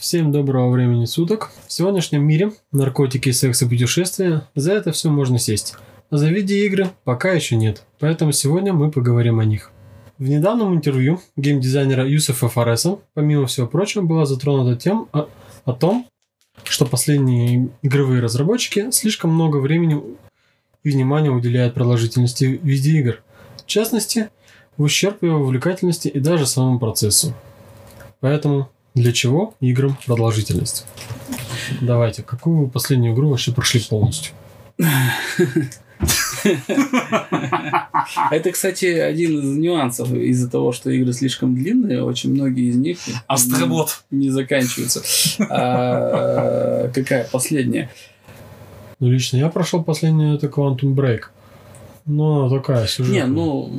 Всем доброго времени суток. В сегодняшнем мире наркотики, секс и путешествия за это все можно сесть. А за видеоигры пока еще нет. Поэтому сегодня мы поговорим о них. В недавнем интервью геймдизайнера Юсефа Фареса, помимо всего прочего, была затронута тем о, о том, что последние игровые разработчики слишком много времени и внимания уделяют продолжительности видеоигр. В частности, в ущерб его увлекательности и даже самому процессу. Поэтому для чего играм продолжительность? Давайте, какую последнюю игру вообще прошли полностью? Это, кстати, один из нюансов из-за того, что игры слишком длинные, очень многие из них Астробот. не заканчиваются. А, какая последняя? Ну, лично я прошел последнюю, это Quantum Break. Но она такая сюжетная. Не, ну,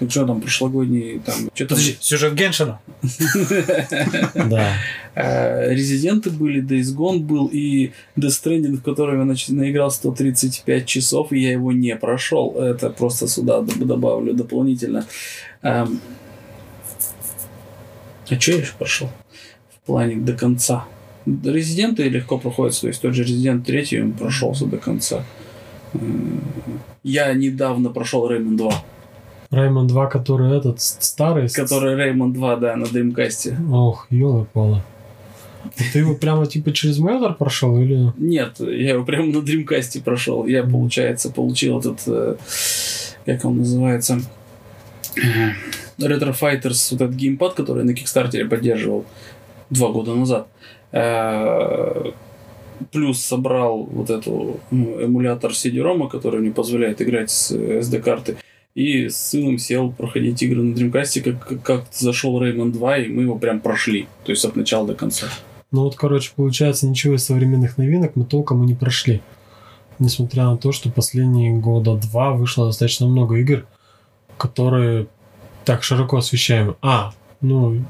м, что там, прошлогодний, там, что там, Подожди, сюжет Геншина. Да. э, Резиденты были, Days Gone был и Death Stranding, в котором я нач- наиграл 135 часов, и я его не прошел. Это просто сюда добавлю дополнительно. Эм, А что я еще прошел? В плане до конца. Резиденты легко проходятся, то есть тот же Резидент 3 он прошелся до конца. Я недавно прошел Реймон 2, Раймон 2, который этот старый. который Реймон 2, да, на Дримкасте. Ох, ёлы пала. Ты его прямо типа через Мэллор прошел или... Нет, я его прямо на Дримкасте прошел. Я, получается, получил этот, э, как он называется, э, Retro Fighters, вот этот геймпад, который я на Кикстартере поддерживал два года назад. Э, Плюс собрал вот эту ну, эмулятор CD-ROM, который мне позволяет играть с SD-карты. И с сыном сел проходить игры на Dreamcast, как, как, зашел Rayman 2, и мы его прям прошли. То есть от начала до конца. Ну вот, короче, получается, ничего из современных новинок мы толком и не прошли. Несмотря на то, что последние года два вышло достаточно много игр, которые так широко освещаемы. А, ну,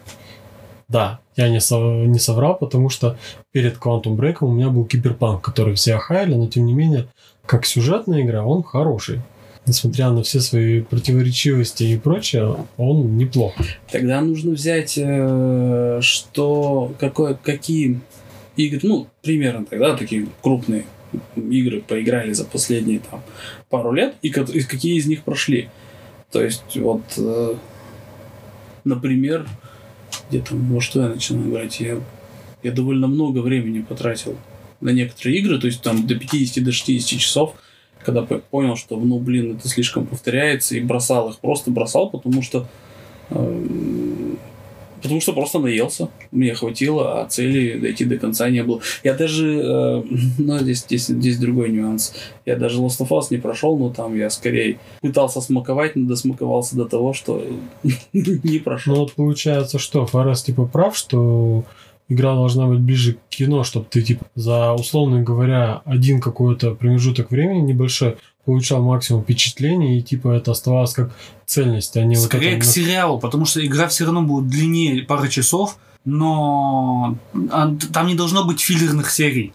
да, я не, сов- не соврал, потому что перед Quantum Break у меня был Киберпанк, который все охаяли, но тем не менее, как сюжетная игра, он хороший. Несмотря на все свои противоречивости и прочее, он неплох. Тогда нужно взять, э, что какое, какие игры, ну, примерно тогда такие крупные игры поиграли за последние там пару лет, и, и какие из них прошли. То есть, вот, э, например, где там, во что я начал играть, я, я довольно много времени потратил на некоторые игры, то есть там до 50 до 60 часов, когда по- понял, что, ну, блин, это слишком повторяется, и бросал их, просто бросал, потому что Эм, Потому что просто наелся. Мне хватило, а цели дойти до конца не было. Я даже... э, ну, здесь, здесь, здесь другой нюанс. Я даже Last of Us не прошел, но там я скорее пытался смаковать, но досмаковался до того, что не Ну прошел. вот получается, что Форес типа прав, что игра должна быть ближе к кино, чтобы ты типа за условно говоря один какой-то промежуток времени небольшой получал максимум впечатлений и типа это оставалось как цельность, а не вот Скорее это к сериалу, потому что игра все равно будет длиннее пары часов, но а, там не должно быть филлерных серий.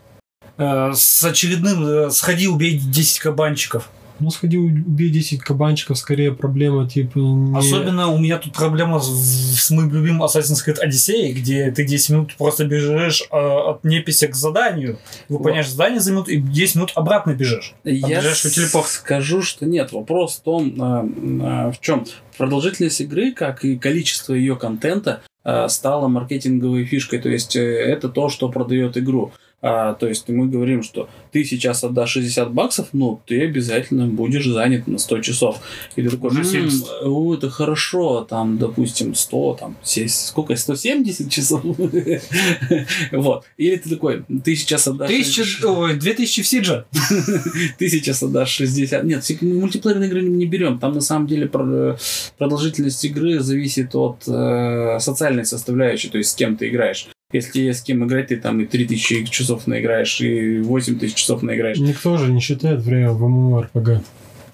Э, С очередным э, «Сходи, убей 10 кабанчиков». Ну сходи убей 10 кабанчиков, скорее проблема типа не... Особенно у меня тут проблема с, с моим любимым Assassin's Creed Odyssey, где ты 10 минут просто бежишь э, от неписи к заданию, выполняешь задание за минуту и 10 минут обратно бежишь. Я ближайший телепорт. скажу, что нет. Вопрос в том, а, а, в чем продолжительность игры, как и количество ее контента, стала маркетинговой фишкой. То есть э, это то, что продает игру. А, то есть мы говорим, что ты сейчас отдашь 60 баксов, ну, ты обязательно будешь занят на 100 часов. И ты такой, Уже «М, 70. о, это хорошо, там, допустим, 100, там, сесть, сколько, 170 часов? Вот. Или ты такой, ты сейчас отдашь... Тысяча, ой, 2000 в Сидже. ты сейчас отдашь 60. Нет, мультиплеерные игры не берем. Там на самом деле про- продолжительность игры зависит от э, социальной составляющей, то есть с кем ты играешь. Если есть с кем играть, ты там и 3000 часов наиграешь, и 8000 часов наиграешь. Никто же не считает время в MMORPG.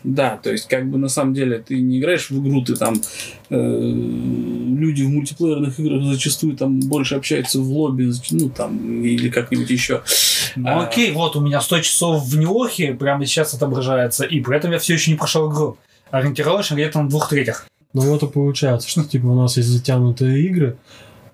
Да, то есть как бы на самом деле ты не играешь в игру, ты там э, люди в мультиплеерных играх зачастую там больше общаются в лобби, ну там или как-нибудь еще. Ну А. окей, вот у меня 100 часов в Неохе прямо сейчас отображается, и при этом я все еще не прошел игру. Ориентировочно где-то на двух третьих. Ну вот и получается, что типа у нас есть затянутые игры,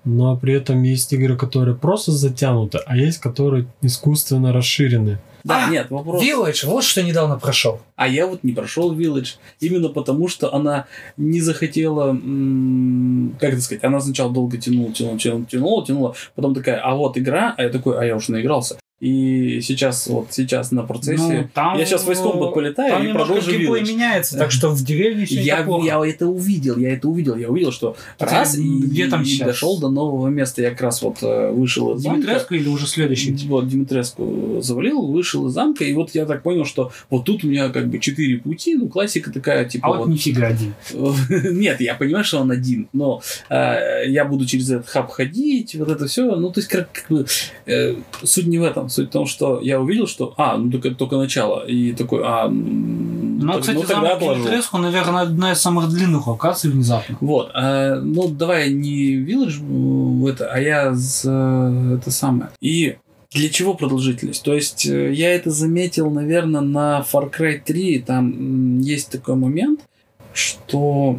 но при этом есть игры, которые просто затянуты, а есть, которые искусственно расширены. Да, А, нет, вопрос. Village, вот что недавно прошел. А я вот не прошел Village. Именно потому, что она не захотела, м, как это сказать, она сначала долго тянула, тянула, тянула, тянула, тянула, потом такая, а вот игра, а я такой, а я уже наигрался. И сейчас, вот сейчас на процессе, Ну, там, я сейчас войском э, подполетаю Там и продолжу геймплей меняется, так что в деревне все Я, неплохо. я это увидел, я это увидел, я увидел, что Ты раз и, где там и сейчас? дошел до нового места. Я как раз вот э, вышел из замка. Димитреску или уже следующий? Вот, Димитреску завалил, вышел из замка, и вот я так понял, что вот тут у меня как бы четыре пути, ну, классика такая, типа А вот нифига один. Нет, я понимаю, что он один, но э, я буду через этот хаб ходить, вот это все. Ну, то есть, как, как бы, э, суть не в этом. Суть в том, что я увидел, что, а, ну, только, только начало. И такой, а, Ну, так- кстати, ну, замок. Димитреску, наверное, одна из самых длинных локаций внезапно. Вот, а, ну, давай не Village в это, а я за это самое. И для чего продолжительность? То есть, э, я это заметил, наверное, на Far Cry 3. Там есть такой момент, что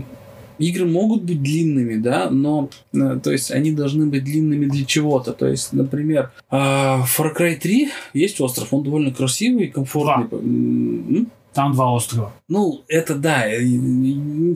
игры могут быть длинными, да, но, э, то есть, они должны быть длинными для чего-то. То есть, например, а, Far Cry 3 есть остров, он довольно красивый и комфортный. М? Там два острова. Ну, это да.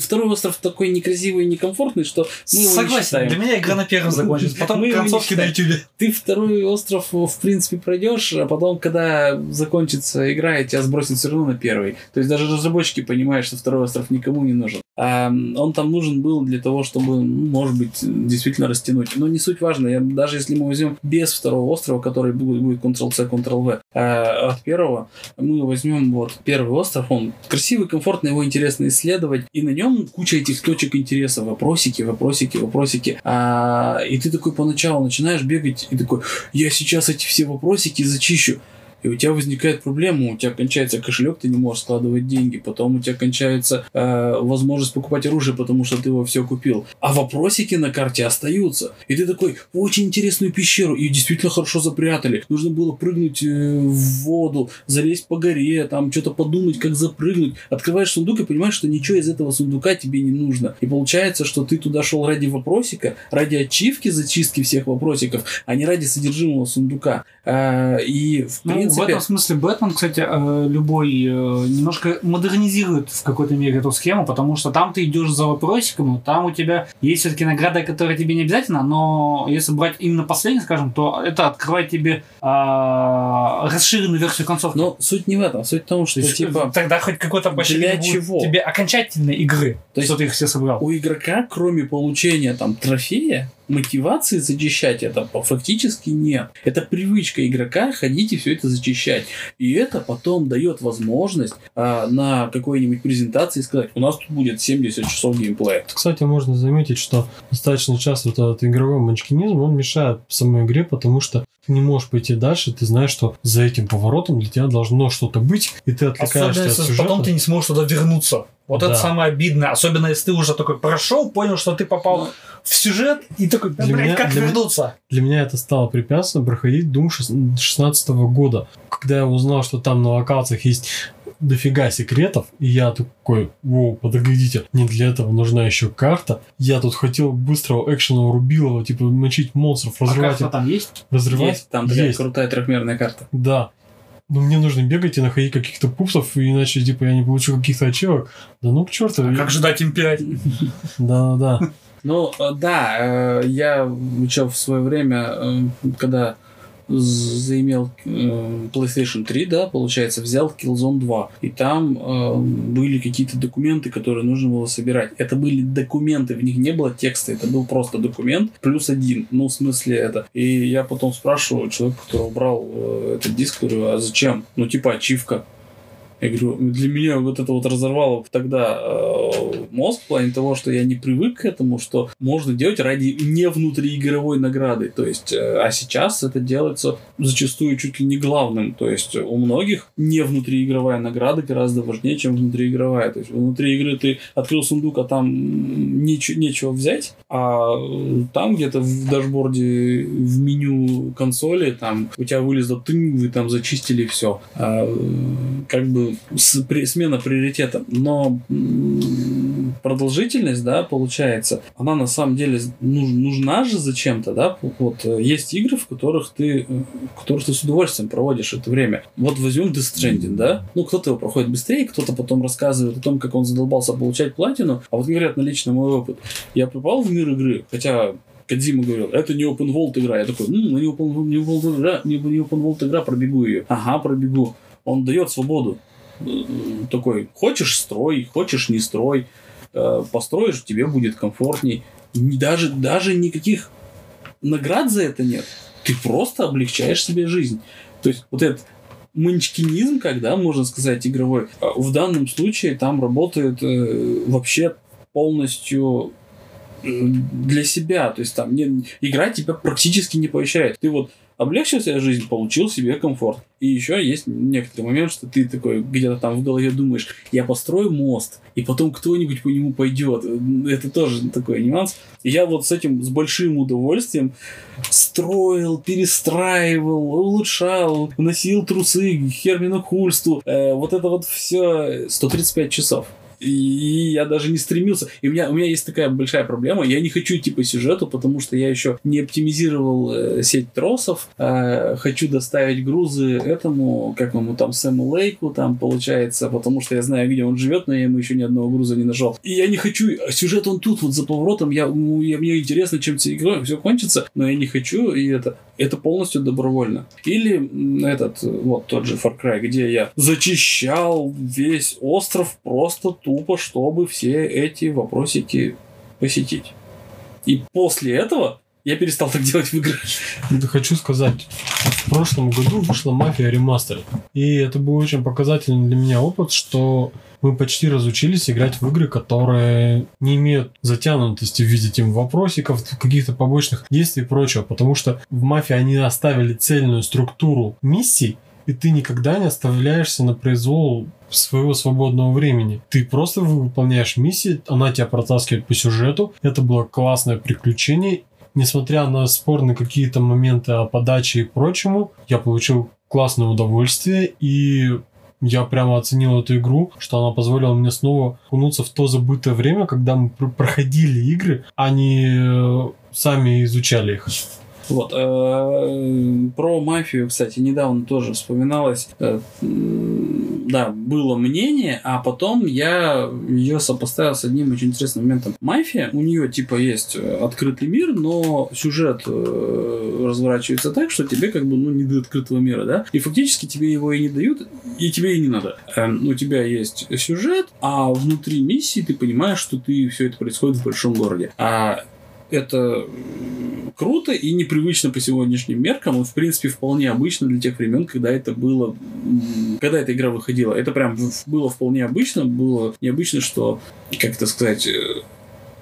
Второй остров такой некрасивый и некомфортный, что мы его не Согласен, считаем. для меня игра на первом закончится, потом Мы концовки на ютубе. Ты второй остров, в принципе, пройдешь, а потом, когда закончится игра, тебя сбросит все равно на первый. То есть даже разработчики понимают, что второй остров никому не нужен. А он там нужен был для того, чтобы, ну, может быть, действительно растянуть. Но не суть важно. Я, даже если мы возьмем без второго острова, который будет, будет Ctrl-C, Ctrl-V, а от первого, мы возьмем вот первый остров, он красивый, комфортный, его интересно исследовать, и на нем куча этих точек интереса, вопросики, вопросики, вопросики. А, и ты такой поначалу начинаешь бегать и такой, я сейчас эти все вопросики зачищу. И у тебя возникает проблема, у тебя кончается кошелек, ты не можешь складывать деньги, потом у тебя кончается э, возможность покупать оружие, потому что ты его все купил. А вопросики на карте остаются. И ты такой, очень интересную пещеру, и действительно хорошо запрятали. Нужно было прыгнуть э, в воду, залезть по горе, там что-то подумать, как запрыгнуть. Открываешь сундук и понимаешь, что ничего из этого сундука тебе не нужно. И получается, что ты туда шел ради вопросика, ради ачивки, зачистки всех вопросиков, а не ради содержимого сундука. А, и в Ну, принципе... в этом смысле Бэтмен, кстати, э, любой э, немножко модернизирует в какой-то мере эту схему, потому что там ты идешь за вопросиком, но там у тебя есть все-таки награда, которая тебе не обязательно, но если брать именно последний, скажем, то это открывает тебе а, расширенную версию концовки. Но суть не в этом. Суть в том, То что есть, типа тогда хоть какой-то для будет чего? тебе окончательной игры, То есть что ты их все собрал. у игрока, кроме получения там трофея, мотивации зачищать это фактически нет. Это привычка игрока ходить и все это зачищать. И это потом дает возможность а, на какой-нибудь презентации сказать, у нас тут будет 70 часов геймплея. Кстати, можно заметить, что достаточно часто вот этот игровой манчкинизм, он мешает самой игре, потому что ты не можешь пойти дальше, ты знаешь, что за этим поворотом для тебя должно что-то быть, и ты отвлекаешься Особенно, от сюжета. потом ты не сможешь туда вернуться. Вот Да. это самое обидное. Особенно, если ты уже такой прошел, понял, что ты попал Ну, в сюжет, и такой, да, Для блядь, меня- как для меня- вернуться? Для меня это стало препятствием проходить Doom 16 года. Когда я узнал, что там на локациях есть дофига секретов, и я такой, воу, подождите, не для этого нужна еще карта. Я тут хотел быстрого экшена рубилова, типа мочить монстров, А разрывать, карта там есть? разрывать. есть там такая Есть. крутая трехмерная карта. Да. Но мне нужно бегать и находить каких-то пупсов, и иначе, типа, я не получу каких-то ачивок. Да ну к черту. А как же дать им 5? Да, да. Ну, э, да, э, я еще в свое время, э, когда заимел PlayStation 3, да, получается, взял Killzone 2. И там э, были какие-то документы, которые нужно было собирать. Это были документы, в них не было текста, это был просто документ плюс один. Ну, в смысле это. И я потом спрашиваю человека, который брал э, этот диск, говорю, а зачем? Ну, типа ачивка. Я говорю, для меня вот это вот разорвало тогда мозг в плане того, что я не привык к этому, что можно делать ради не внутриигровой награды. То есть, э, а сейчас это делается зачастую чуть ли не главным. То есть у многих не внутриигровая награда гораздо важнее, чем внутриигровая. То есть внутри игры ты открыл сундук, а там м, нечего, взять, а э, там где-то в дашборде в меню консоли там у тебя вылезло ты, вы там зачистили все. как бы с- при- смена приоритета. Но продолжительность, да, получается, она на самом деле нуж- нужна же зачем-то, да, вот э, есть игры, в которых ты, э, в которых ты с удовольствием проводишь это время. Вот возьмем Death Stranding, да, ну, кто-то его проходит быстрее, кто-то потом рассказывает о том, как он задолбался получать платину, а вот говорят на лично мой опыт. Я попал в мир игры, хотя Кадзима говорил, это не open world игра. Я такой, ну, не open, не open игра, не, не open world игра, пробегу ее. Ага, пробегу. Он дает свободу. М, Такой, хочешь строй, хочешь не строй. Э, Построишь, тебе будет комфортней. Даже, даже никаких наград за это нет. Ты просто облегчаешь себе жизнь. То есть вот этот манчкинизм, когда, можно сказать, игровой, а в данном случае там работает э, вообще полностью э, для себя. То есть там не, игра тебя практически не поощряет. Ты вот облегчил себе жизнь, получил себе комфорт. И еще есть некоторый момент, что ты такой где-то там в голове думаешь, я построю мост, и потом кто-нибудь по нему пойдет. Это тоже такой нюанс. И я вот с этим с большим удовольствием строил, перестраивал, улучшал, носил трусы, Хермину Хульсту. Э, вот это вот все 135 часов. И я даже не стремился. И у меня, у меня есть такая большая проблема. Я не хочу идти по сюжету, потому что я еще не оптимизировал э, сеть тросов. Э, хочу доставить грузы этому, как ему там, Сэму Лейку, там, получается, потому что я знаю, где он живет, но я ему еще ни одного груза не нашел. И я не хочу... Сюжет он тут, вот за поворотом. Я, ну, я, мне интересно, чем все все кончится, но я не хочу, и это, это полностью добровольно. Или этот, вот тот же Far Cry, где я зачищал весь остров просто тупо, чтобы все эти вопросики посетить. И после этого я перестал так делать в играх. Да хочу сказать, в прошлом году вышла «Мафия ремастер». И это был очень показательный для меня опыт, что мы почти разучились играть в игры, которые не имеют затянутости в виде тем вопросиков, каких-то побочных действий и прочего. Потому что в «Мафии» они оставили цельную структуру миссий, и ты никогда не оставляешься на произвол своего свободного времени. Ты просто выполняешь миссии, она тебя протаскивает по сюжету. Это было классное приключение. Несмотря на спорные какие-то моменты о подаче и прочему, я получил классное удовольствие и я прямо оценил эту игру, что она позволила мне снова окунуться в то забытое время, когда мы пр- проходили игры, а не э, сами изучали их. Вот. э, Про мафию, кстати, недавно тоже вспоминалось. Э, Да, было мнение, а потом я ее сопоставил с одним очень интересным моментом. Мафия, у нее типа есть э, открытый мир, но сюжет разворачивается так, что тебе как бы ну не до открытого мира, да? И фактически тебе его и не дают, и тебе и не надо. Эм, У тебя есть сюжет, а внутри миссии ты понимаешь, что ты все это происходит в большом городе. А это круто и непривычно по сегодняшним меркам. И, в принципе, вполне обычно для тех времен, когда это было... Когда эта игра выходила. Это прям было вполне обычно. Было необычно, что, как это сказать... э,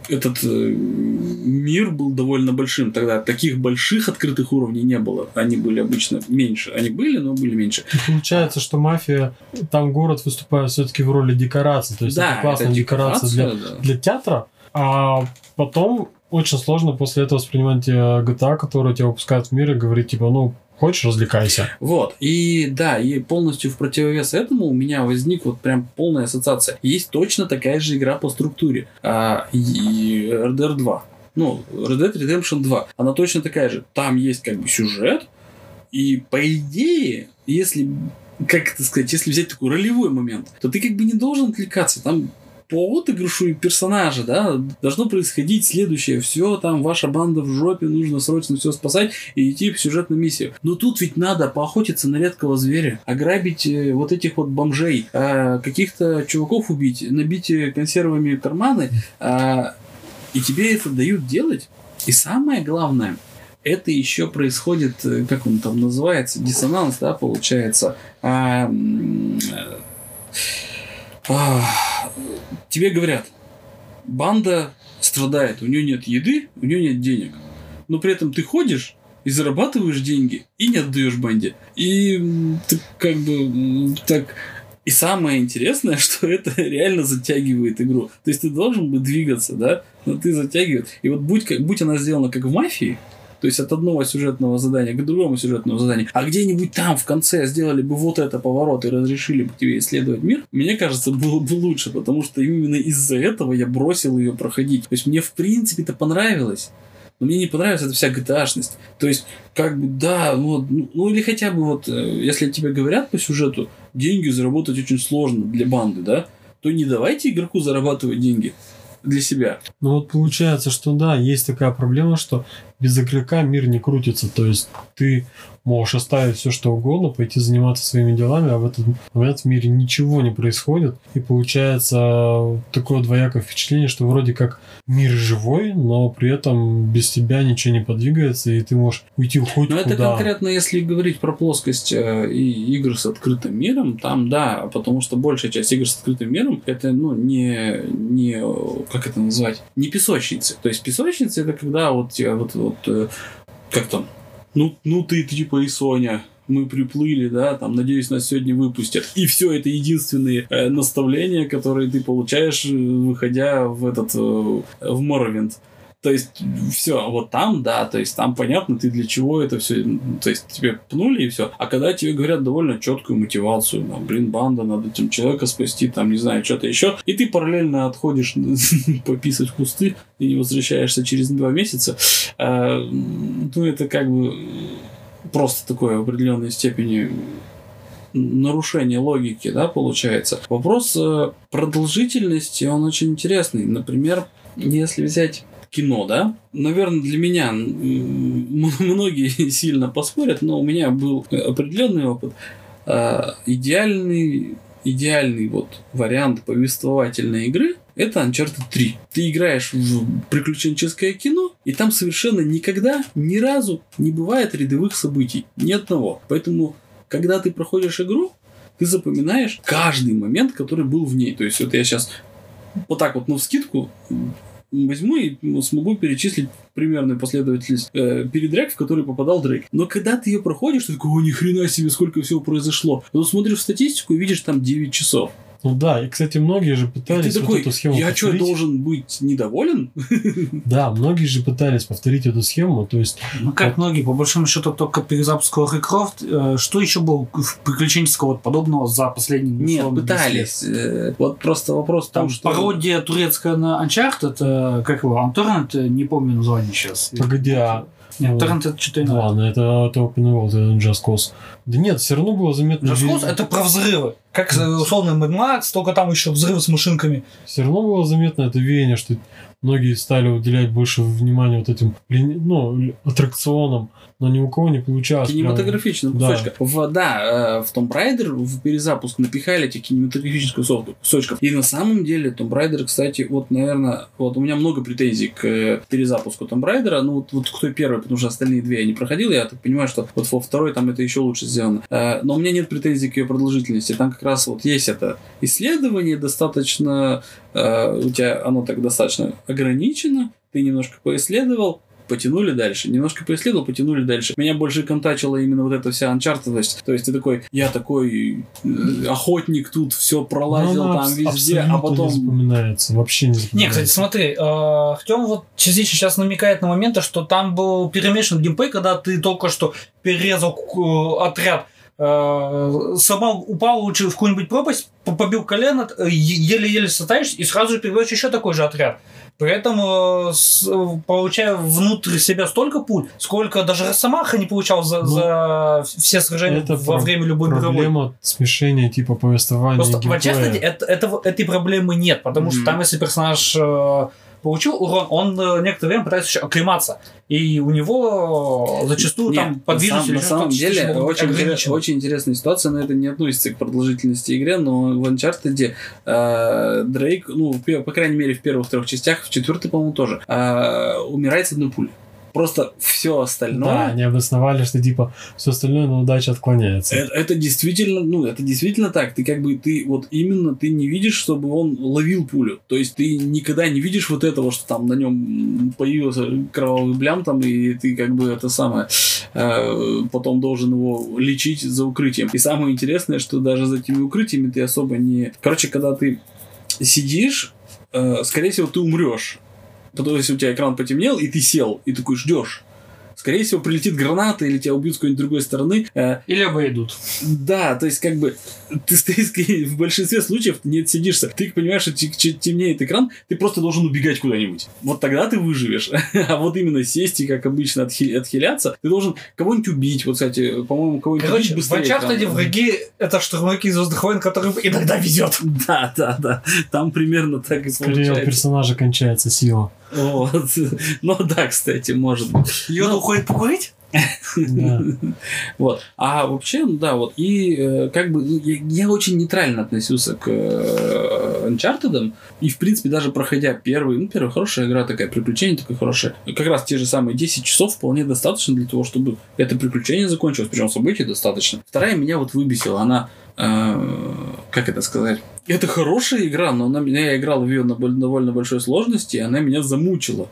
Этот э, мир был довольно большим. Тогда таких больших открытых уровней не было. Они были обычно меньше. Они были, но были меньше. И получается, что мафия, там город выступает все-таки в роли декорации. То есть это классная декорация для, да. для театра, а потом очень сложно после этого воспринимать э, GTA, который тебя выпускают в мир и говорить, типа, ну, хочешь, развлекайся. Вот, и да, и полностью в противовес этому у меня возник вот прям полная ассоциация. Есть точно такая же игра по структуре. А, и RDR 2. Ну, Red Dead Redemption 2. Она точно такая же. Там есть как бы сюжет, и по идее, если, как это сказать, если взять такой ролевой момент, то ты как бы не должен отвлекаться. Там по отыгрышу и персонажа, да, должно происходить следующее. Все, там, ваша банда в жопе, нужно срочно все спасать и идти в сюжетную миссию. Но тут ведь надо поохотиться на редкого зверя, ограбить э, вот этих вот бомжей, а, каких-то чуваков убить, набить э, консервами карманы, а, и тебе это дают делать. И самое главное, это еще происходит, э, как он там называется, диссонанс, да, получается. А, а, тебе говорят, банда страдает, у нее нет еды, у нее нет денег. Но при этом ты ходишь и зарабатываешь деньги и не отдаешь банде. И ты как бы так... И самое интересное, что это реально затягивает игру. То есть ты должен бы двигаться, да, но ты затягивает. И вот будь, как, будь она сделана как в мафии, То есть от одного сюжетного задания к другому сюжетному заданию. А где-нибудь там в конце сделали бы вот это поворот и разрешили бы тебе исследовать мир, мне кажется, было бы лучше, потому что именно из-за этого я бросил ее проходить. То есть мне в принципе это понравилось. Но мне не понравилась эта вся GTA-шность. То есть, как бы, да, ну, ну или хотя бы вот, э, если тебе говорят по сюжету, деньги заработать очень сложно для банды, да, то не давайте игроку зарабатывать деньги для себя. Ну вот получается, что да, есть такая проблема, что без игрока мир не крутится. То есть ты можешь оставить все что угодно, пойти заниматься своими делами, а в этот момент в мире ничего не происходит. И получается такое двоякое впечатление, что вроде как мир живой, но при этом без тебя ничего не подвигается, и ты можешь уйти хоть Но куда. это конкретно, если говорить про плоскость э, и игр с открытым миром, там да, потому что большая часть игр с открытым миром это ну не не как это назвать не песочницы. То есть песочницы это когда вот вот вот э, как там ну ну ты, типа и Соня мы приплыли, да, там, надеюсь, нас сегодня выпустят. И все это единственные э, наставления, которые ты получаешь, э, выходя в этот, э, в Моровинд. То есть, все, вот там, да, то есть там понятно, ты для чего это все, то есть тебе пнули и все. А когда тебе говорят довольно четкую мотивацию, там, блин, банда, надо этим человека спасти, там, не знаю, что-то еще, и ты параллельно отходишь пописать в кусты и не возвращаешься через два месяца, э, ну, это как бы просто такое в определенной степени нарушение логики, да, получается. Вопрос э, продолжительности, он очень интересный. Например, если взять кино, да, наверное, для меня многие сильно поспорят, но у меня был определенный опыт. А, Идеальный, идеальный вот вариант повествовательной игры это Uncharted 3. Ты играешь в приключенческое кино, и там совершенно никогда, ни разу не бывает рядовых событий. Ни одного. Поэтому, когда ты проходишь игру, ты запоминаешь каждый момент, который был в ней. То есть, вот я сейчас вот так вот, ну, в скидку возьму и ну, смогу перечислить примерную последовательность э, передряг, в который попадал Дрейк. Но когда ты ее проходишь, ты такой, о, ни хрена себе, сколько всего произошло. Но смотришь в статистику и видишь там 9 часов. Ну да, и, кстати, многие же пытались ты вот такой, эту схему я что, повторить. должен быть недоволен? Да, многие же пытались повторить эту схему, то есть Ну, как многие, по большому счету, только перезапуск Лары Крофт. Э, Что еще было в приключенческого вот подобного за последние Нет, условно, 10 лет? пытались. Э, Вот просто вопрос Там что... пародия турецкая на Uncharted, это, как его, Антурнет, не помню название сейчас. погоди, а Нет, ну, Торрент это что-то иное. ладно, это, это Open World, это Just Cause. Да нет, все равно было заметно. Just Cause это про взрывы. Как э, условно Mad Max, только там еще взрывы с машинками. Все равно было заметно это веяние, что многие стали уделять больше внимания вот этим ну, аттракционам, но ни у кого не получалось. прям- Кинематографичных Да. В, да, э, в Tomb Raider в перезапуск напихали этих кинематографических кусок- кусочков. И на самом деле Tomb Raider, кстати, вот, наверное, вот у меня много претензий к э, перезапуску Tomb Raider. Ну, вот, вот кто первый, потому что остальные две я не проходил. Я так понимаю, что вот во второй там это еще лучше сделано. Э, Но у меня нет претензий к ее продолжительности. Там как раз вот есть это исследование достаточно... э, У тебя оно так достаточно ограничено. Ты немножко поисследовал, потянули дальше. Немножко поисследовал, потянули дальше. Меня больше контачила именно вот эта вся анчартовость. То есть ты такой, я такой э, охотник тут, все Ну, пролазил она там абс- везде, а потом... не запоминается, вообще не Не, запоминается. кстати, смотри, Артем вот частично сейчас намекает на моменты, что там был перемешан геймплей, когда ты только что перерезал э, отряд, э, сама упал лучше в какую-нибудь пропасть, по- побил колено, э, еле-еле состаешь, и сразу же переводишь еще такой же отряд. При этом э, с- получая внутрь себя столько пуль, сколько даже Росомаха не получал за, Ну, за все сражения это во про- время любой мировой. Проблема смешения типа повествования Просто и в геймплея. Uncharted это, это- этой проблемы нет, потому что Мгм. там, если персонаж получил урон, он э, некоторое время пытается еще оклематься. И у него зачастую Нет, там на подвижность самом- или на самом деле очень, интерес- очень интересная ситуация, но это не относится к продолжительности игры, но в Uncharted э, Дрейк, ну, по крайней мере, в первых трех частях, в четвертой, по-моему, тоже, э, умирает с одной пули. Просто все Да, остальное... они обосновали, что типа все остальное на удачу отклоняется. Это, это действительно, ну, это действительно так. Ты как бы, ты вот именно, ты не видишь, чтобы он ловил пулю. То есть ты никогда не видишь вот этого, что там на нем появился кровавый блям там, и ты как бы это самое, э, потом должен его лечить за укрытием. И самое интересное, что даже за этими укрытиями ты особо не... Короче, когда ты сидишь, э, скорее всего, ты умрешь. Потому что если у тебя экран потемнел, и ты сел, и такой ждешь. скорее всего, прилетит граната или тебя убьют с какой-нибудь другой стороны. Э, Или обойдут. да, то есть, как бы, ты стоишь, в большинстве случаев не отсидишься. Ты понимаешь, что темнеет экран, ты просто должен убегать куда-нибудь. Вот тогда ты выживешь. А вот именно сесть и, как обычно, отхи- отхиляться, ты должен кого-нибудь убить. Вот, кстати, по-моему, кого-нибудь Короче, убить в быстрее Uncharted экрана. враги это штурмовики из Звездных войн, которым иногда везет. Да, да, да. Там примерно так и Скорее у получается. персонажа кончается сила. Вот. Ну да, кстати, может быть. Йода Ну, уходит покурить? Да. Вот. А вообще, ну да, вот. И э, как бы я, очень нейтрально относился к э, Uncharted. И, в принципе, даже проходя первый, ну, первая хорошая игра, такая приключение такое хорошее. Как раз те же самые 10 часов вполне достаточно для того, чтобы это приключение закончилось. Причем событий достаточно. Вторая меня вот выбесила. Она как это сказать? Это хорошая игра, но она меня я играл в ее на довольно большой сложности, и она меня замучила.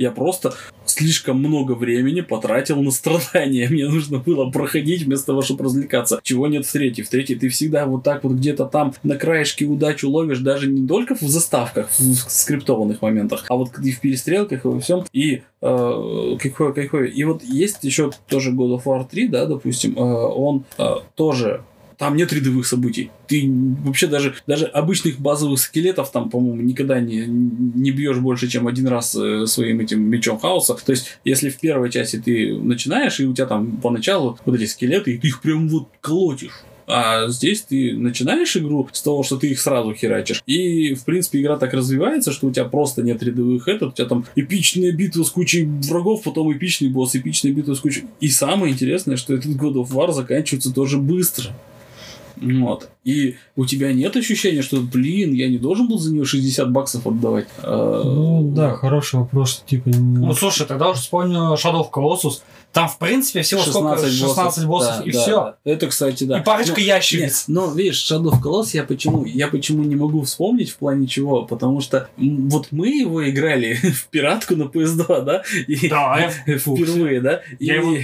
Я просто слишком много времени потратил на страдания. Мне нужно было проходить вместо того, чтобы развлекаться. Чего нет в третьей. В третьей ты всегда вот так вот где-то там на краешке удачу ловишь, даже не только в заставках, в скриптованных моментах, а вот и в перестрелках и во всем. И э, какой, какой. И вот есть еще тоже God of War 3, да, допустим, э, он э, тоже там нет рядовых событий. Ты вообще даже, даже обычных базовых скелетов там, по-моему, никогда не, не бьешь больше, чем один раз э, своим этим мечом хаоса. То есть, если в первой части ты начинаешь, и у тебя там поначалу вот эти скелеты, и ты их прям вот колотишь. А здесь ты начинаешь игру с того, что ты их сразу херачишь. И, в принципе, игра так развивается, что у тебя просто нет рядовых этот, у тебя там эпичная битва с кучей врагов, потом эпичный босс, эпичная битва с кучей... И самое интересное, что этот God of War заканчивается тоже быстро. Вот. И у тебя нет ощущения, что, блин, я не должен был за нее 60 баксов отдавать. А, Ну да, хороший вопрос, типа... не- Ну слушай, тогда уже вспомню Shadow of Colossus. Там, в принципе, всего сколько? 16 боссов, Да, и да, все. да. Это, кстати, да. И парочка Ну, ящериц. нет, Но, видишь, Shadow of Colossus я почему, я почему не могу вспомнить в плане чего, потому что вот мы его играли в пиратку на PS2, да? И Да, я впервые, да? Я И его,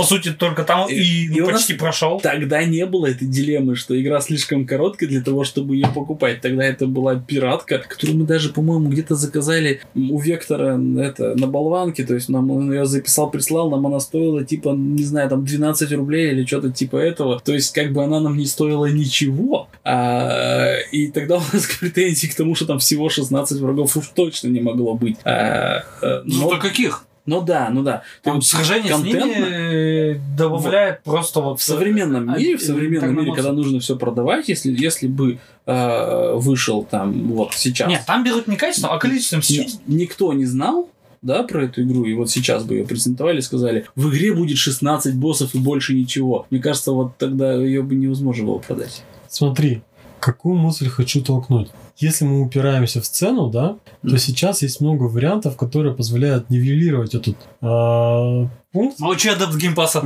по сути, только там и, И- ну, и почти прошел. Тогда не было этой дилеммы, что игра слишком короткая для того, чтобы ее покупать. Тогда это была пиратка, которую мы даже, по-моему, где-то заказали у Вектора это, на болванке. То есть нам он ее записал, прислал, нам она стоила типа, не знаю, там 12 рублей или что-то типа этого. То есть как бы она нам не стоила ничего. А, и тогда у нас претензии к тому, что там всего 16 врагов уж точно не могло быть. А, а, Ну, но, то каких? Ну да, ну да. Там вот сражение с контентно- ними э, добавляет просто вот... в современном а, мире, в э, современном мире, когда нужно все продавать, если, если бы э, вышел там вот сейчас, Нет, там берут не качеством, а количеством сейчас. ни- никто не знал, да, про эту игру, и вот сейчас бы ее презентовали, сказали, в игре будет 16 боссов и больше ничего. Мне кажется, вот тогда ее бы невозможно было продать. Смотри, какую мысль хочу толкнуть. Если мы упираемся в цену, да, то Мгм. сейчас есть много вариантов, которые позволяют нивелировать этот а, пункт. Молчи, адепт Game Pass а.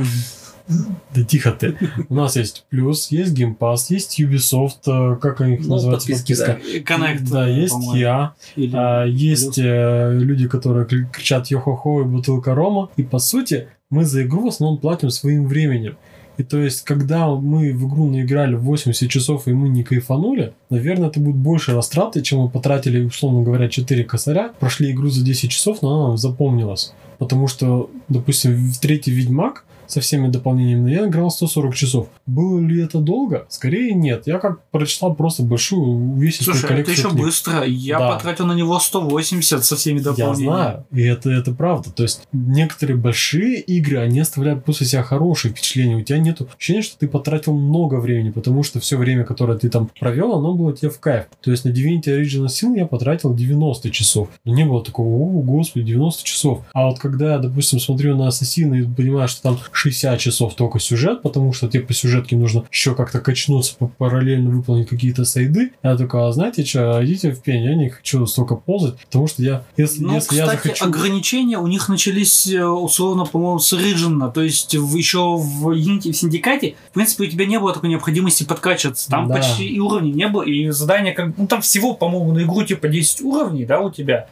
Да тихо ты. У нас есть плюс, есть Game Pass, есть Ubisoft, э, как они их Ну, называются? подписки, да. Connect. Да, есть я, Или- а, есть э, люди, которые кри- кричат йо-хо-хо и бутылка рома. И по сути, мы за игру в основном платим своим временем. И то есть, когда мы в игру наиграли 80 часов и мы не кайфанули, наверное, это будет больше растраты, чем мы потратили, условно говоря, 4 косаря, прошли игру за 10 часов, но она нам запомнилась. Потому что, допустим, в третий Ведьмак со всеми дополнениями я играл 140 часов. Было ли это долго? Скорее нет. Я как прочитал просто большую увесистую Слушай, это коллекцию еще книг. быстро. Я Да. потратил на него 180 со всеми Я дополнениями. знаю, и это, это правда. То есть некоторые большие игры, они оставляют после себя хорошие впечатления. У тебя нет ощущения, что ты потратил много времени, потому что все время, которое ты там провел, оно было тебе в кайф. То есть на Divinity Original Sin я потратил 90 часов. Но не было такого, о, господи, 90 часов. А вот когда я, допустим, смотрю на Ассасина и понимаю, что там 60 часов только сюжет, потому что тебе по сюжетке нужно еще как-то качнуться, параллельно выполнить какие-то сайды, я такой, а знаете что, идите в пень, я не хочу столько ползать, потому что я, если, Ну, если я кстати, захочу... ограничения у них начались э, условно, по-моему, с Origin. То есть в, еще в Unity, в Синдикате, в принципе, у тебя не было такой необходимости подкачиваться. Там Да. почти и уровней не было, и задания как... Ну, там всего, по-моему, на игру типа 10 уровней, да, у тебя.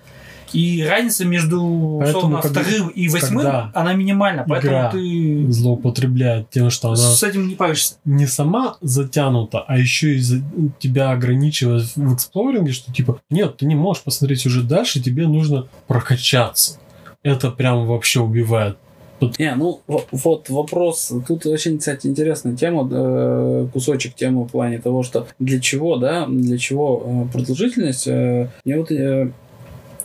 И разница между, Поэтому, условно, когда- вторым и восьмым, когда она минимальна. Поэтому игра ты злоупотребляет тем, что она с этим не паришься. не сама затянута, а еще и за- тебя ограничивает в эксплоринге, что типа, нет, ты не можешь посмотреть уже дальше, тебе нужно прокачаться. Это прям вообще убивает. Тут Не, ну во- вот вопрос. Тут очень, кстати, интересная тема, э, кусочек темы в плане того, что для чего, да, для чего э, продолжительность. э, Мне вот э,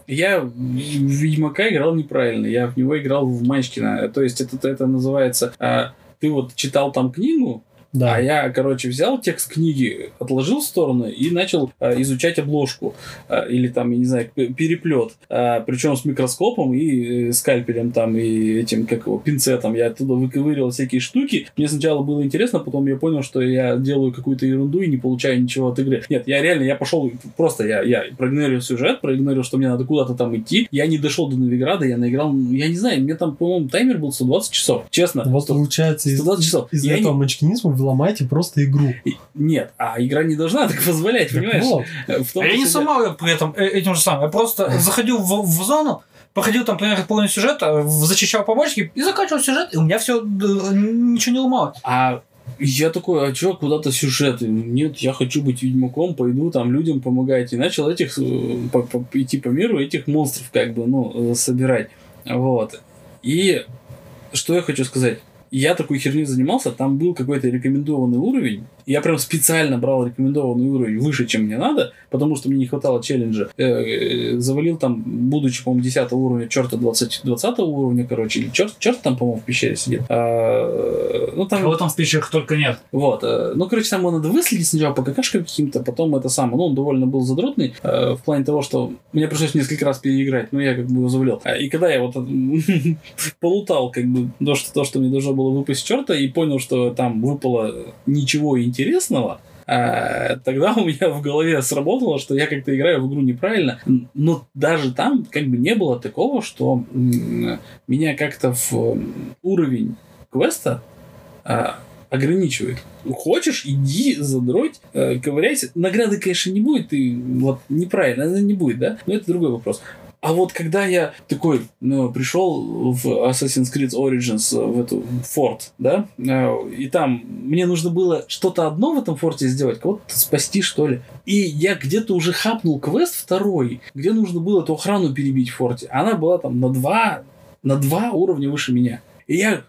я в Ведьмака играл неправильно, я в него играл в Манчкина. То есть это, это называется, э, ты вот читал там книгу, да. а я, короче, взял текст книги, отложил в сторону и начал э, изучать обложку. Э, или там, я не знаю, переплет. причем с микроскопом и э, скальпелем там, и этим, как его, пинцетом. Я оттуда выковыривал всякие штуки. Мне сначала было интересно, потом я понял, что я делаю какую-то ерунду и не получаю ничего от игры. Нет, я реально, я пошел, просто я, я проигнорил сюжет, проигнорил, что мне надо куда-то там идти. Я не дошел до Новиграда, я наиграл, ну, я не знаю, мне там, по-моему, таймер был 120 часов. Честно. Вот 100 получается из, 120 часов. из Я этого мачкинизма вы ломаете просто игру. И- Нет, а игра не должна так позволять, понимаешь? вот. В том А я не сломал при этом э, этим же самым. Я просто заходил в, в зону, проходил там примерно полный сюжет, э, зачищал побочки и заканчивал сюжет, и у меня все ничего не ломалось. А я такой, а чё, куда-то сюжет? Нет, я хочу быть ведьмаком, пойду там людям помогать. И начал этих, э, по- по- идти по миру, этих монстров как бы, ну, э, собирать. Вот. И что я хочу сказать? Я такой херней занимался, там был какой-то рекомендованный уровень. Я прям специально брал рекомендованный уровень выше, чем мне надо, потому что мне не хватало челленджа. Э, э, завалил там, будучи, по-моему, 10 уровня, черта 20, 20 уровня, короче, или черт, черт там, по-моему, в пещере сидит. А, ну, там, Кого там в пещерах только нет. вот. э, Ну, короче, там его надо выследить сначала по какашкам каким-то, потом это самое. Ну, он довольно был задротный э, в плане того, что мне пришлось несколько раз переиграть, но я как бы его завалил. А, И когда я вот полутал как бы то, что, то, что мне должно было выпасть черта, и понял, что там выпало ничего интересного, а, тогда у меня в голове сработало, что я как-то играю в игру неправильно. Но даже там как бы не было такого, что меня как-то в уровень квеста а, ограничивает. Хочешь, иди, задроть, э, ковыряйся. Награды, конечно, не будет, и вот неправильно, она не будет, да? Но это другой вопрос. А вот когда я такой ну, пришел в Assassin's Creed Origins э, в эту форт, да, э, и там мне нужно было что-то одно в этом форте сделать, кого-то спасти, что ли. И я где-то уже хапнул квест второй, где нужно было эту охрану перебить в форте. Она была там на два, на два уровня выше меня. И я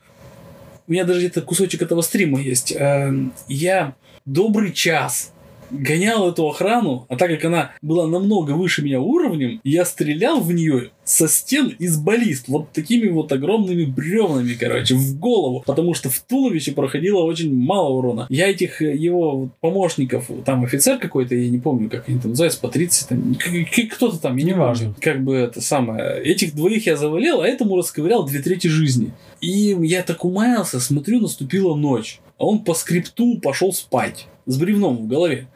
у меня даже где-то кусочек этого стрима есть. Эм, Я добрый час гонял эту охрану, а так как она была намного выше меня уровнем, я стрелял в нее со стен из баллист, вот такими вот огромными бревнами, короче, в голову, потому что в туловище проходило очень мало урона. Я этих э, его помощников, там офицер какой-то, я не помню, как они там называются, Патриции, там, к- к- кто-то там, я не помню. Как бы это самое. Этих двоих я завалил, а этому расковырял две трети жизни. И я так умаялся, смотрю, наступила ночь. А он по скрипту пошел спать. С бревном в голове.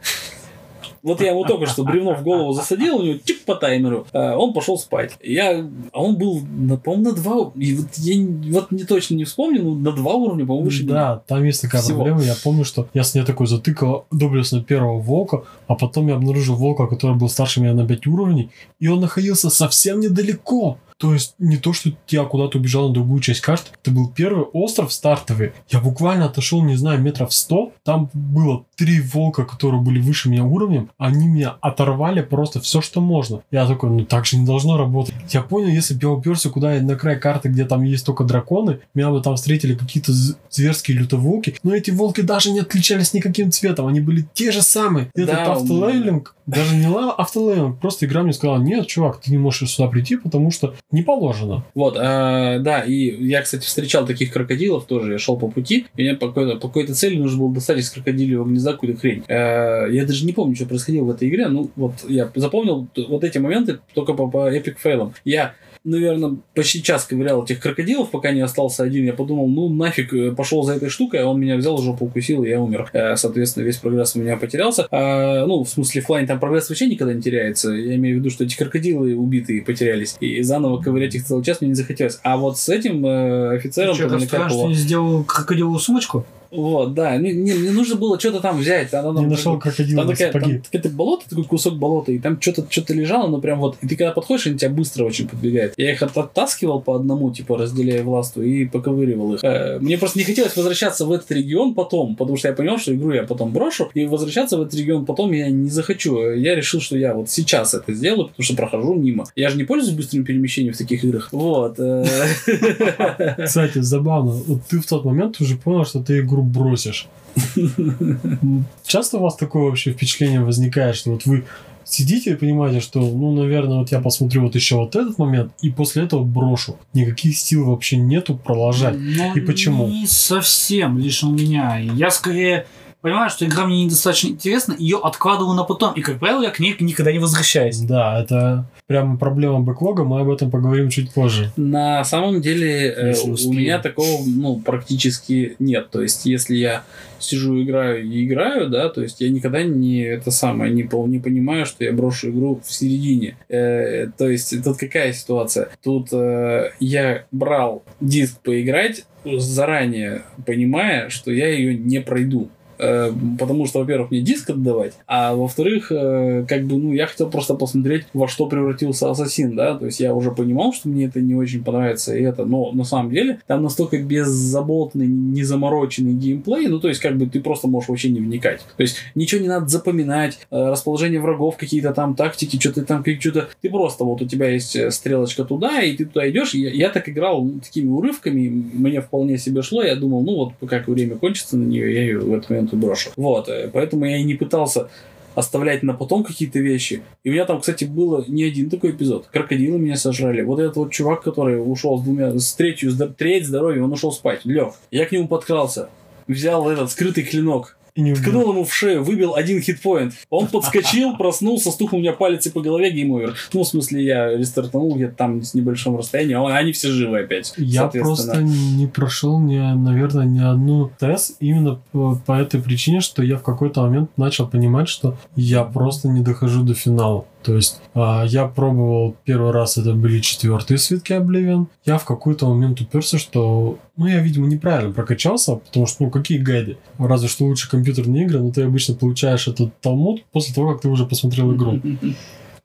Вот я ему только что бревно в голову засадил, у него тик по таймеру, а он пошел спать. Я, а он был, по-моему, на два, и вот я вот не точно не вспомню, но на два уровня, по-моему, выше меня. Да, там есть такая Всего. проблема. Я помню, что я с ней такой затыкал доблестно первого волка, а потом я обнаружил волка, который был старше меня на 5 уровней, и он находился совсем недалеко. То есть не то, что я куда-то убежал на другую часть карты, это был первый остров стартовый. Я буквально отошел, не знаю, метров 100. Там было три волка, которые были выше меня уровнем. Они меня оторвали просто все, что можно. Я такой, ну так же не должно работать. Я понял, если бы я уперся куда на край карты, где там есть только драконы, меня бы там встретили какие-то зверские лютоволки. Но эти волки даже не отличались никаким цветом. Они были те же самые. И Да, Этот автолевелинг, даже не автолевелинг, просто игра мне сказала, нет, чувак, ты не можешь сюда прийти, потому что не положено. Вот, э, да, и я, кстати, встречал таких крокодилов тоже. Я шел по пути, и мне по какой-то, по какой-то цели нужно было достать из крокодилевого гнезда какую-то хрень. Э, я даже не помню, что происходило в этой игре. Ну, вот я запомнил вот эти моменты только по, по эпик фейлам. Я наверное, почти час ковырял этих крокодилов, пока не остался один. Я подумал, ну нафиг, э, пошел за этой штукой, а он меня взял, жопу укусил, и я умер. Э, Соответственно, весь прогресс у меня потерялся. А, ну, в смысле, в плане там прогресс вообще никогда не теряется. Я имею в виду, что эти крокодилы убитые потерялись. И заново ковырять их целый час мне не захотелось. А вот с этим э, офицером Ты что, то мне расстроен, что не сделал крокодиловую сумочку? Вот, да. Не, не, мне нужно было что-то там взять. Она, Не там, нашел как- крокодила там такая, сапоги. там какое-то болото, такой кусок болота, и там что-то что лежало, но прям вот, и ты когда подходишь, они тебя быстро очень подбегают. Я их от- оттаскивал по одному, типа, разделяя властву, и поковыривал их. Э, Мне просто не хотелось возвращаться в этот регион потом, потому что я понял, что игру я потом брошу, и возвращаться в этот регион потом я не захочу. Я решил, что я вот сейчас это сделаю, потому что прохожу мимо. Я же не пользуюсь быстрым перемещением в таких играх. Вот. э. Кстати, забавно. Вот ты в тот момент уже понял, что ты игру бросишь. Часто у вас такое вообще впечатление возникает, что вот вы сидите и понимаете, что, ну, наверное, вот я посмотрю вот еще вот этот момент, и после этого брошу. Никаких сил вообще нету продолжать. Ну, И почему? Не совсем, лишь у меня. Я скорее понимаю, что игра мне недостаточно интересна, ее откладываю на потом, и, как правило, я к ней никогда не возвращаюсь. Да, это прямо проблема бэклога, мы об этом поговорим чуть позже. На самом деле э, у меня такого ну, практически нет. То есть, если я сижу, играю и играю, да, то есть я никогда не это самое не, пол- не понимаю, что я брошу игру в середине. Э, то есть тут какая ситуация? Тут э, я брал диск поиграть заранее, понимая, что я ее не пройду. Э, Потому что, во-первых, мне диск отдавать, а во-вторых, э, как бы, ну, я хотел просто посмотреть, во что превратился Ассасин, да, то есть я уже понимал, что мне это не очень понравится, и это, но на самом деле там настолько беззаботный, незамороченный геймплей, ну, то есть, как бы, ты просто можешь вообще не вникать. То есть, ничего не надо запоминать, э, расположение врагов, какие-то там тактики, что-то там, что-то, ты просто, вот у тебя есть стрелочка туда, и ты туда идешь, я, я так играл ну, такими урывками, мне вполне себе шло, я думал, ну, вот, как время кончится на нее, я ее в этот момент и брошу. Вот, э, поэтому я и не пытался оставлять на потом какие-то вещи. И у меня там, кстати, было не один такой эпизод. Крокодилы меня сожрали. Вот этот вот чувак, который ушел с двумя, с третью, с треть здоровья, он ушел спать. Лег. Я к нему подкрался. Взял этот скрытый клинок. И не убил. Ткнул ему в шею, выбил один hit point. Он подскочил, проснулся, стукнул меня палицей по голове, game over. Ну, в смысле, я рестартанул где-то там с небольшом расстояния, а они все живы опять. Я просто не прошел, ни, наверное, ни одну тест именно по, по этой причине, что я в какой-то момент начал понимать, что я просто не дохожу до финала. То есть а, я пробовал первый раз, это были четвертые свитки Oblivion. Я в какой-то момент уперся, что ну я, видимо, неправильно прокачался, потому что ну какие гайды? Разве что лучше компьютерные игры, но ты обычно получаешь этот талмуд после того, как ты уже посмотрел игру.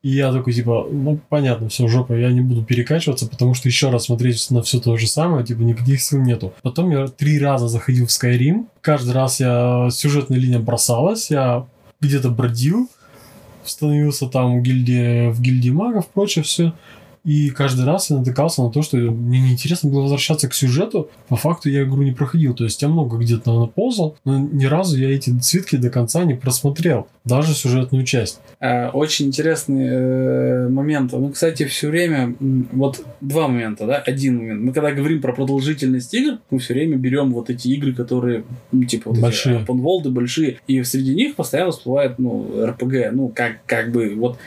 И я такой, типа, ну, понятно, все, жопа, я не буду перекачиваться, потому что еще раз смотреть на все то же самое, типа, никаких сил нету. Потом я три раза заходил в Skyrim, каждый раз я сюжетная линия бросалась, я где-то бродил, становился там в гильдии, в гильдии магов, прочее все. И каждый раз я натыкался на то, что мне неинтересно было возвращаться к сюжету. По факту я игру не проходил. То есть я много где-то наползал, но ни разу я эти цветки до конца не просмотрел. Даже сюжетную часть. А, Очень интересный э, момент. Мы, кстати, все время, вот два момента, да, один момент. Мы когда говорим про продолжительность игр, мы все время берем вот эти игры, которые, ну, типа, вот Большие. эти world, большие, и среди них постоянно всплывает, ну, RPG, ну, как, как бы, вот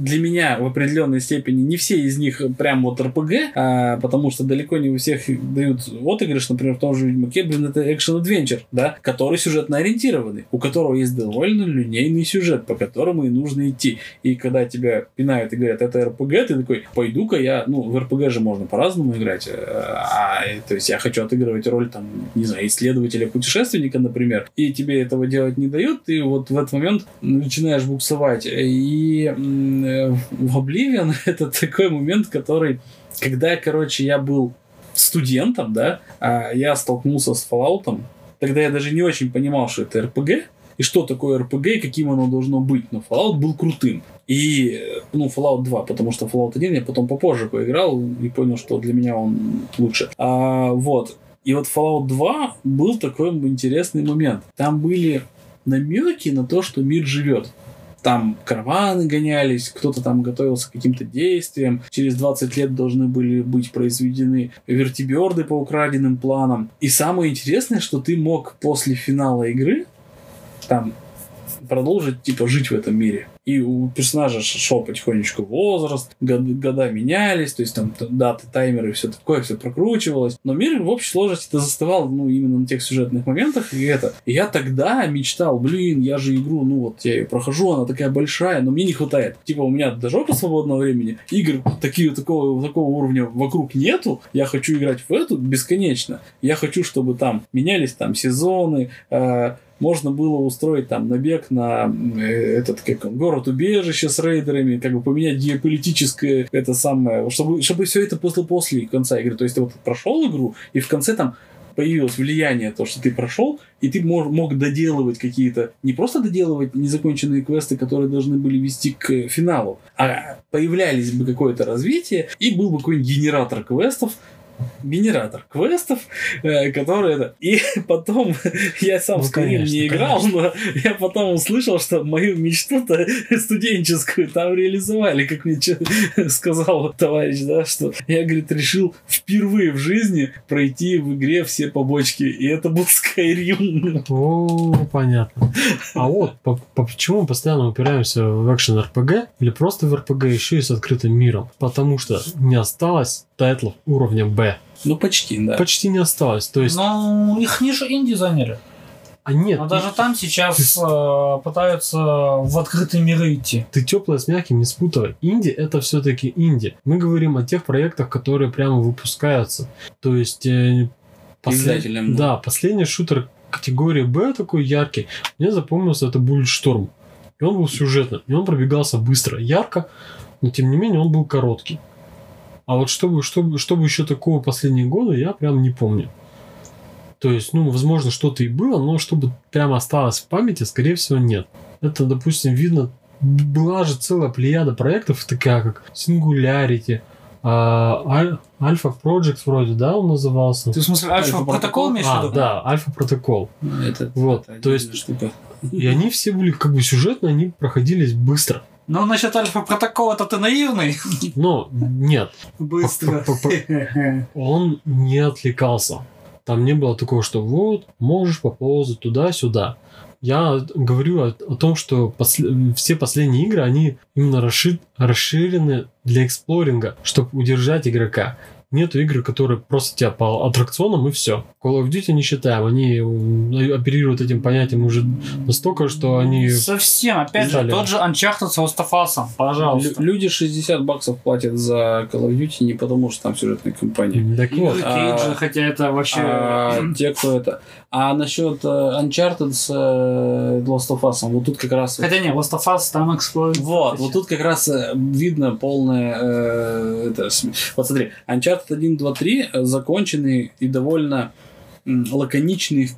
для меня в определенной степени не все из них прям вот RPG, а, потому что далеко не у всех дают отыгрыш, например, в том же Ведьмаке, блин, это экшен-адвенчер, да, который сюжетно ориентированный, у которого есть довольно линейный сюжет, по которому и нужно идти. И когда тебя пинают и говорят, это RPG, ты такой, пойду-ка я, ну, в RPG же можно по-разному играть, э, а, то есть я хочу отыгрывать роль, там, не знаю, исследователя, путешественника, например, и тебе этого делать не дают, ты вот в этот момент начинаешь буксовать. И в Oblivion это такой момент, который, когда, короче, я был студентом, да, а я столкнулся с Fallout, тогда я даже не очень понимал, что это RPG, и что такое RPG, и каким оно должно быть. Но Fallout был крутым. И, э, ну, Fallout 2, потому что Fallout 1 я потом попозже поиграл и понял, что для меня он лучше. А, вот. И вот Fallout 2 был такой интересный момент. Там были намеки на то, что мир живет. Там караваны гонялись, кто-то там готовился к каким-то действиям. Через 20 лет должны были быть произведены вертиберды по украденным планам. И самое интересное, что ты мог после финала игры там продолжить, типа, жить в этом мире. И у персонажа шел потихонечку возраст, года, года менялись, то есть там даты, таймеры, все такое, все прокручивалось. Но мир в общей сложности это застывал, ну, именно на тех сюжетных моментах, и это. И я тогда мечтал, блин, я же игру, ну, вот я ее прохожу, она такая большая, но мне не хватает. Типа, у меня до жопы свободного времени, игр такие, такого, такого уровня вокруг нету, я хочу играть в эту бесконечно. Я хочу, чтобы там менялись там сезоны, э, можно было устроить там набег на э, этот как он, город убежище с рейдерами, как бы поменять геополитическое это самое, чтобы, чтобы все это после, после конца игры. То есть ты вот прошел игру, и в конце там появилось влияние, то, что ты прошел, и ты мог, мог доделывать какие-то, не просто доделывать незаконченные квесты, которые должны были вести к финалу, а появлялись бы какое-то развитие, и был бы какой-нибудь генератор квестов, генератор квестов, э, который это... И потом я сам Ну, Skyrim конечно, не играл, но я потом услышал, что мою мечту-то студенческую там реализовали, как мне сказал товарищ, да, что я, говорит, решил впервые в жизни пройти в игре все побочки, и это был Skyrim. О, понятно. А вот по- по- почему мы постоянно упираемся в экшен РПГ или просто в РПГ еще и с открытым миром? Потому что не осталось тайтлов уровня Б. Ну, почти, да. Почти не осталось. То есть, Ну, их ниже инди заняли. а нет, Но даже там сейчас э, пытаются в открытые миры идти. ты теплое с мягким не спутывай. Инди это все-таки инди. Мы говорим о тех проектах, которые прямо выпускаются. То есть э, Издателям, да. да, последний шутер категории Б такой яркий. Мне запомнился это Bulletstorm. И он был сюжетным, и он пробегался быстро, ярко, но тем не менее он был короткий. А вот чтобы, чтобы, чтобы еще такого последние годы, я прям не помню. То есть, ну, возможно, что-то и было, но чтобы прямо осталось в памяти, скорее всего, нет. Это, допустим, видно, была же целая плеяда проектов, такая как Singularity, а, Аль- Alpha Project вроде, да, он назывался? Ты в смысле альфа протокол имеешь в А, виду? да, Альфа Протокол. Это, Вот, это то есть- штука. И они все были как бы сюжетно, они проходились быстро. Ну, насчет альфа протокола-то ты наивный. Но нет, Быстро. он не отвлекался. Там не было такого, что вот, можешь поползать туда-сюда. Я говорю о, о том, что посл- все последние игры, они именно расши- расширены для эксплоринга, чтобы удержать игрока. Нету игр, которые просто тебя по аттракционам и все. Call of Duty не считаем, они м, оперируют этим понятием уже настолько, что они... Совсем, опять же, Далее. тот же Uncharted с Us, пожалуйста. Лю- Люди 60 баксов платят за Call of Duty не потому, что там сюжетная кампания. Так вот, А- Кейджа, хотя это вообще... А те, кто это... А насчет э, Uncharted с э, Last of Us, вот тут как раз... Хотя не, Last of Us там эксплойт. Вот, вот тут как раз э, видно полное... э, это, вот смотри, Uncharted 1, 2, 3 э, законченные и довольно лаконичные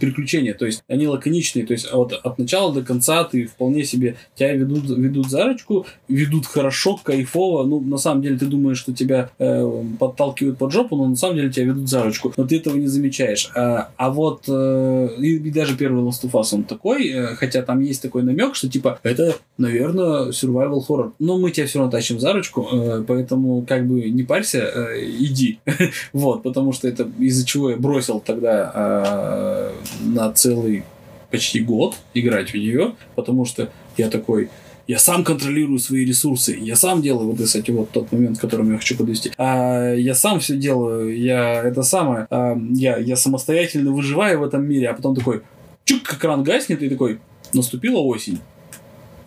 приключения. То есть они лаконичные. То есть вот от начала до конца ты вполне себе тебя ведут, ведут за ручку, ведут хорошо, кайфово. Ну, на самом деле ты думаешь, что тебя э, подталкивают под жопу, но на самом деле тебя ведут за ручку. Но ты этого не замечаешь. А, а вот э, и, и даже первый Last of Us он такой, э, хотя там есть такой намек, что типа это, наверное, survival horror. Но мы тебя все равно тащим за ручку, э, поэтому как бы не парься, э, иди. вот, потому что это из-за чего я бросил тогда э, на целый почти год играть в нее, потому что я такой, я сам контролирую свои ресурсы, я сам делаю вот, кстати, вот тот момент, к которому я хочу подвести. А, я сам все делаю, я это самое, а, я, я самостоятельно выживаю в этом мире, а потом такой, чук, экран гаснет, и такой, наступила осень.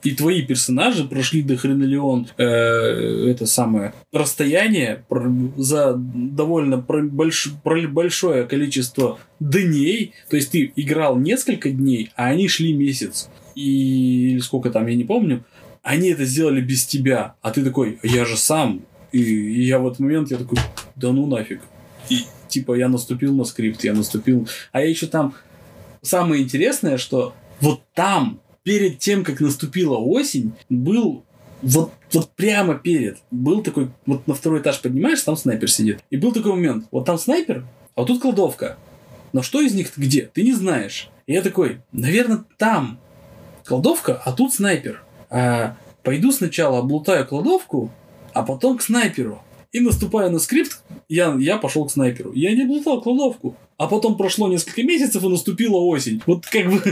И твои персонажи прошли до хренолеон э, это самое расстояние за довольно больш- большое количество дней. То есть ты играл несколько дней, а они шли месяц. И сколько там, я не помню. Они это сделали без тебя. А ты такой, я же сам. И, и я в этот момент, я такой, да ну нафиг. И типа я наступил на скрипт, я наступил. А я еще там... Самое интересное, что вот там перед тем, как наступила осень, был вот, вот прямо перед, был такой, вот на второй этаж поднимаешься, там снайпер сидит. И был такой момент, вот там снайпер, а вот тут кладовка. Но что из них где, ты не знаешь. И я такой, наверное, там кладовка, а тут снайпер. А, пойду сначала облутаю кладовку, а потом к снайперу. И наступаю на скрипт, я, я пошел к снайперу. Я не облутал кладовку. А потом прошло несколько месяцев и наступила осень. Вот как бы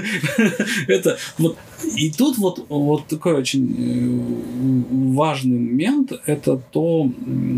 это вот и тут вот вот такой очень э, важный момент это то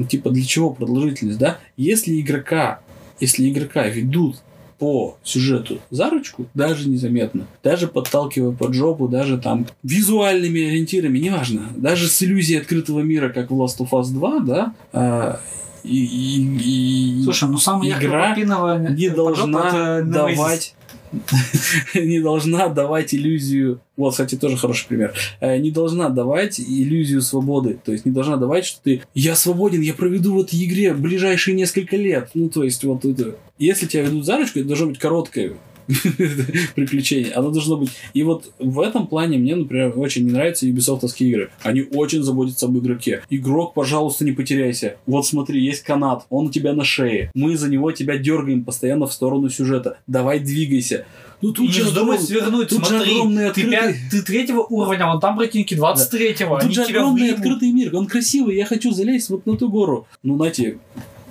типа для чего продолжительность, да? Если игрока если игрока ведут по сюжету за ручку, даже незаметно, даже подталкивая под жопу, даже там визуальными ориентирами, неважно, даже с иллюзией открытого мира, как в Last of Us 2, да, а, и, и- Слушай, ну самая Игра не должна давать не должна давать иллюзию. Вот кстати тоже хороший пример. Э, не должна давать иллюзию свободы. То есть не должна давать что ты я свободен я проведу в этой игре ближайшие несколько лет ну то есть вот это. Если тебя ведут за ручку это должно быть короткое приключение. Оно должно быть. И вот в этом плане мне, например, очень не нравятся юбисофтовские игры. Они очень заботятся об игроке. Игрок, пожалуйста, не потеряйся. Вот смотри, есть канат, он у тебя на шее. Мы за него тебя дергаем постоянно в сторону сюжета. Давай двигайся. Ну тут не же вздумай огром- свернуть, тут же смотри, огромный ты, открытый- пя- ты третьего уровня, вон там противники 23-го, Тут они же огромный выебут. открытый мир. Он красивый, я хочу залезть вот на ту гору. Ну, знаете,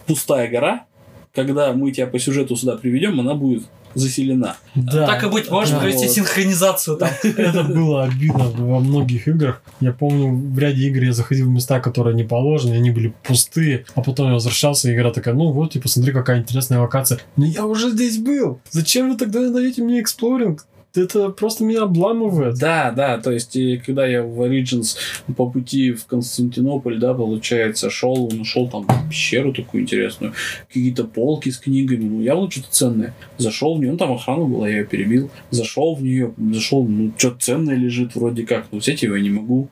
пустая гора, когда мы тебя по сюжету сюда приведем, она будет заселена. Да. Так и быть, можешь да. провести вот. синхронизацию там. Это было обидно во многих играх. Я помню, в ряде игр я заходил в места, которые не положены, они были пустые, а потом я возвращался, и игра такая, ну вот, типа, смотри, какая интересная локация. Но я уже здесь был. Зачем вы тогда даете мне эксплоринг? Это просто меня обламывает. Да, да, то есть, и когда я в Origins по пути в Константинополь, да, получается, шел, нашел там пещеру такую интересную, какие-то полки с книгами, ну, явно что-то ценное. Зашел в нее, ну, там охрана была, я ее перебил. Зашел в нее, зашел, ну, что-то ценное лежит вроде как, но взять его я не могу.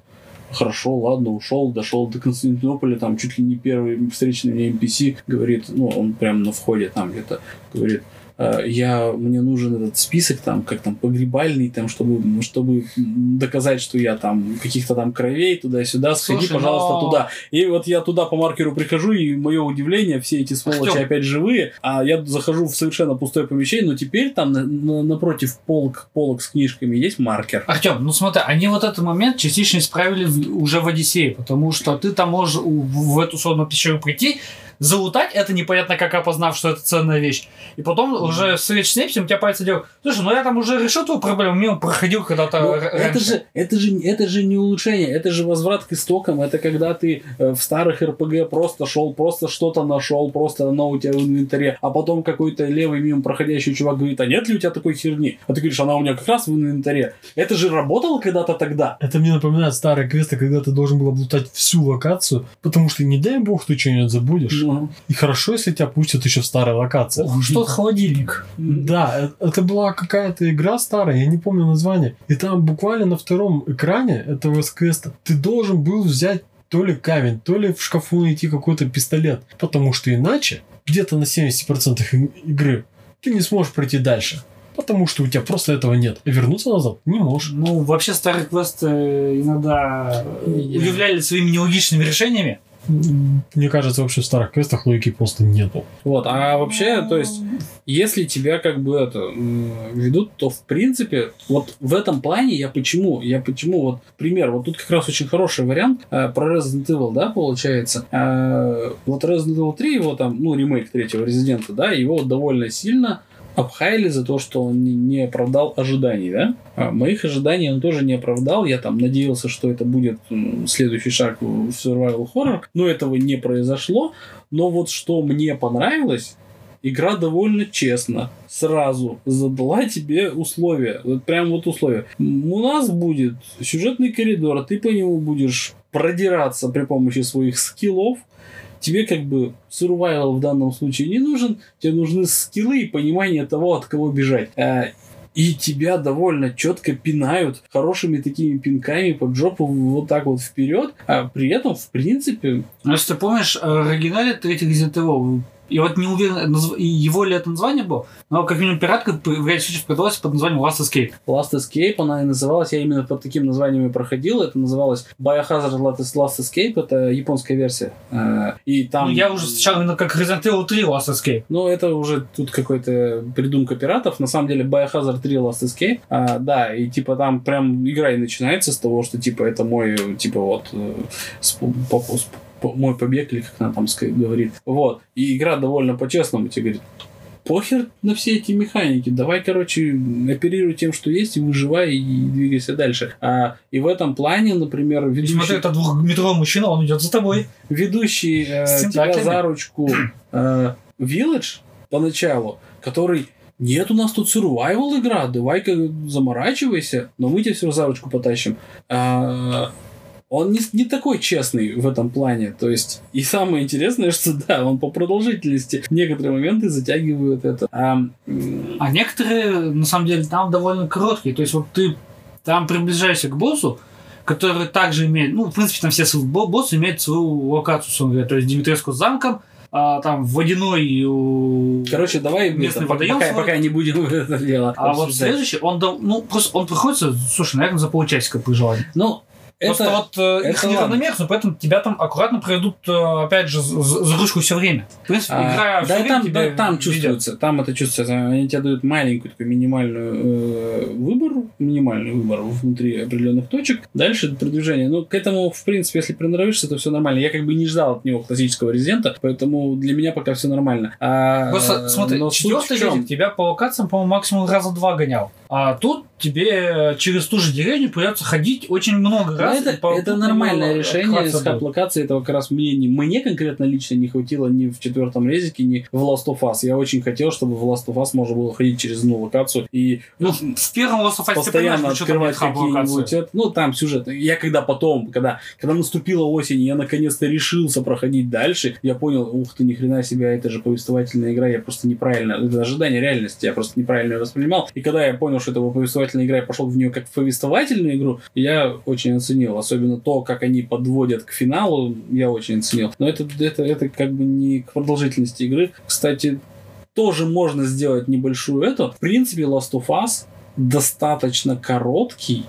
Хорошо, ладно, ушел, дошел до Константинополя, там чуть ли не первый встречный мне NPC говорит, ну, он прям на входе там где-то говорит, «Э, я, мне нужен этот список там, как там, погребальный, там, чтобы, ну, чтобы доказать, что я там каких-то там кровей туда-сюда, сходи, Слушай, пожалуйста, но- туда. И вот я туда по маркеру прихожу, и мое удивление, все эти сволочи Артём. опять живые, а я захожу в совершенно пустое помещение, но теперь там на- на- напротив полок, полок с книжками есть маркер. Артем, ну смотри, они вот этот момент частично исправили в- уже в Одиссее, потому что ты там можешь в, в эту сонную пещеру прийти, залутать, это непонятно как опознав, что это ценная вещь. И потом уже встреч с Непсием, у тебя пальцы делают, слушай, ну я там уже решил твою проблему, мимо проходил когда-то Ну, р- это раньше». же, это, же, это же не улучшение, это же возврат к истокам. Это когда ты э, в старых РПГ просто шел, просто что-то нашел, просто оно у тебя в инвентаре, а потом какой-то левый мимо проходящий чувак говорит, а нет ли у тебя такой херни? А ты говоришь, она у меня как раз в инвентаре. Это же работало когда-то тогда. Это мне напоминает старые квесты, когда ты должен был облутать всю локацию, потому что не дай бог ты что-нибудь забудешь. Ну, И хорошо, если тебя пустят еще в старой локации. Ох, что холодильник. Да, э- это была какая-то игра старая, я не помню название. И там буквально на втором экране этого квеста ты должен был взять то ли камень, то ли в шкафу найти какой-то пистолет. Потому что иначе, где-то на 70% и- игры, ты не сможешь пройти дальше. Потому что у тебя просто этого нет. И вернуться назад не можешь. Ну, вообще старые квесты иногда удивляли своими нелогичными решениями. Мне кажется, вообще в старых квестах логики просто нету. Вот, а вообще, то есть, если тебя как бы это ведут, то в принципе, вот в этом плане я почему, я почему, вот пример, вот тут как раз очень хороший вариант э, про Resident Evil, да, получается. Э, вот Resident Evil 3, его там, ну, ремейк третьего Резидента, да, его вот довольно сильно обхаяли за то, что он не, оправдал ожиданий, да? А моих ожиданий он тоже не оправдал. Я там надеялся, что это будет следующий шаг в survival horror, но этого не произошло. Но вот что мне понравилось, игра довольно честно сразу задала тебе условия. Вот прям вот условия. У нас будет сюжетный коридор, ты по нему будешь продираться при помощи своих скиллов. Тебе как бы survival в данном случае не нужен, тебе нужны скиллы и понимание того, от кого бежать. Э, И тебя довольно четко пинают хорошими такими пинками под жопу вот так вот вперед. А при этом, в принципе, Ну, если ты помнишь, э, в оригинале третий Resident Evil, я вот не уверен, его ли это название было, но как минимум пиратка в ряде случаев продалась под названием Last Escape. Last Escape, она и называлась, я именно под таким названием и проходил, это называлось Biohazard Last Escape, это японская версия. Э, И там... Ну, я уже встречал именно как Resident Evil 3 Last Escape. Ну, это уже тут какой-то придумка пиратов. На самом деле, Biohazard 3 Last Escape. А, да, и типа там прям игра и начинается с того, что типа это мой, типа вот, э, мой побег, или как она там говорит. Вот. И игра довольно по-честному тебе говорит, похер на все эти механики. Давай, короче, оперируй тем, что есть, и выживай, и двигайся дальше. А, и в этом плане, например, ведущий, смотри, это двухметровый мужчина, он идет за тобой. ведущий э, тебя тентаклями. за ручку э, Village поначалу, который нет, у нас тут survival игра, давай-ка заморачивайся, но мы тебя все за ручку потащим. А, он не, не такой честный в этом плане. То есть, и самое интересное, что да, он по продолжительности некоторые моменты затягивают это. А, А некоторые, на самом деле, там довольно короткие. То есть вот ты там приближаешься к боссу, который также имеет, ну, в принципе, там все боссы имеют свою локацию, говоря. То есть Димитреску с замком, а, там водяной у- короче, давай Местный это, водоем пока, свой. пока не будем это дело А вот обсуждать. следующий, он, ну, просто он приходится, слушай, наверное, за полчасика по желанию. Ну, Просто это... вот э, их неравномерно, поэтому тебя там аккуратно проведут, э, опять же, за- за ручку все время. В принципе, А, игра да, там, тебя да, там ведет. чувствуется, там это чувствуется. Они тебе дают маленькую такую минимальную э, выбор, минимальный выбор внутри определенных точек. Дальше продвижение. Ну, к этому, в принципе, если приноровишься, то все нормально. Я как бы не ждал от него классического резидента, поэтому для меня пока все нормально. А, Просто смотри, но четвертый резик тебя по локациям, по-моему, максимум раза два гонял. А тут тебе через ту же деревню придется ходить очень много Ну, раз. это, по это нормальное решение открываться с будет. хаб-локацией. Это как раз мне, не, мне конкретно лично не хватило ни в четвертом резике, ни в Last of Us. Я очень хотел, чтобы в Last of Us можно было ходить через одну локацию и Ну, в первом Last of Us ты понимаешь, постоянно ну, что там открывать какие-нибудь... Ну, там сюжет. Я когда потом, когда, когда наступила осень, я наконец-то решился проходить дальше, я понял, ух ты, ни хрена себе, это же повествовательная игра, я просто неправильно... Это ожидание реальности, я просто неправильно воспринимал. И когда я понял, что это повествовательная игра, я пошел в нее как в повествовательную игру, я очень оценил. Особенно то, как они подводят к финалу, я очень оценил. Но это, это, это как бы не к продолжительности игры. Кстати, тоже можно сделать небольшую эту. В принципе, Last of Us достаточно короткий.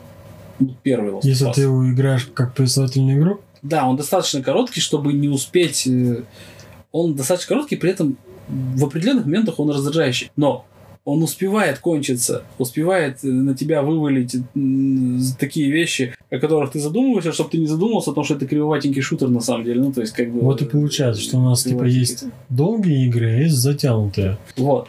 Ну, Первый Last Если of Us. ты его играешь как повествовательную игру, Да, он достаточно короткий, чтобы не успеть... э, Он достаточно короткий, при этом в определенных моментах он раздражающий. Но он успевает кончиться, успевает э, на тебя вывалить такие вещи, о которых ты задумываешься, чтобы ты не задумался о том, что это кривоватенький шутер на самом деле. Ну, то есть, как бы... вот и получается, что у нас типа есть долгие игры, а есть затянутые. Вот.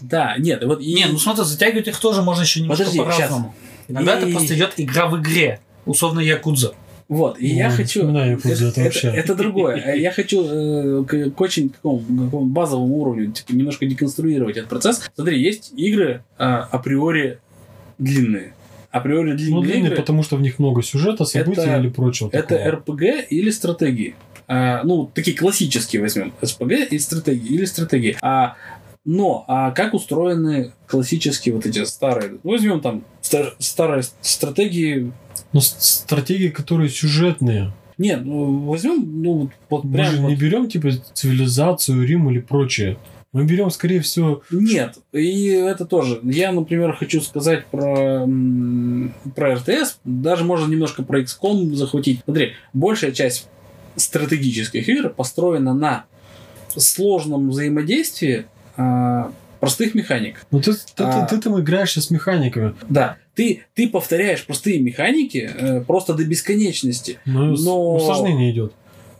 Да, нет, вот... и- Не, ну смотри, затягивать их тоже можно еще немножко Подожди, по-разному. Иногда И- это просто идет игра в игре. Условно Якудза. Вот, и я Ой, хочу... Якудзу, это это, вообще. это другое. Э, Я хочу э, к, к очень такому, какому базовому уровню типа, немножко деконструировать этот процесс. Смотри, есть игры а, априори длинные. Априори длинные Ну, длинные, игры потому что в них много сюжета, событий Это- или прочего это такого. РПГ или стратегии. А, ну, такие классические возьмем. СПГ и стратегии. Или стратегии. А, но а как устроены классические вот эти старые? Возьмем там стар- старые стратегии. Ну, стратегии, которые сюжетные. Нет, ну, возьмем, ну, вот- вот Мы прям же вот не берем, типа, цивилизацию, Рим или прочее. Мы берем, скорее всего, Нет, и это тоже. Я, например, хочу сказать про, про РТС, даже можно немножко про XCOM захватить. Смотри, большая часть стратегических игр построена на сложном взаимодействии а, простых механик. ну ты, ты, А. ты, ты там играешь с механиками. Да, ты, ты повторяешь простые механики э, просто до бесконечности. Но, с- Но- усложнение идет.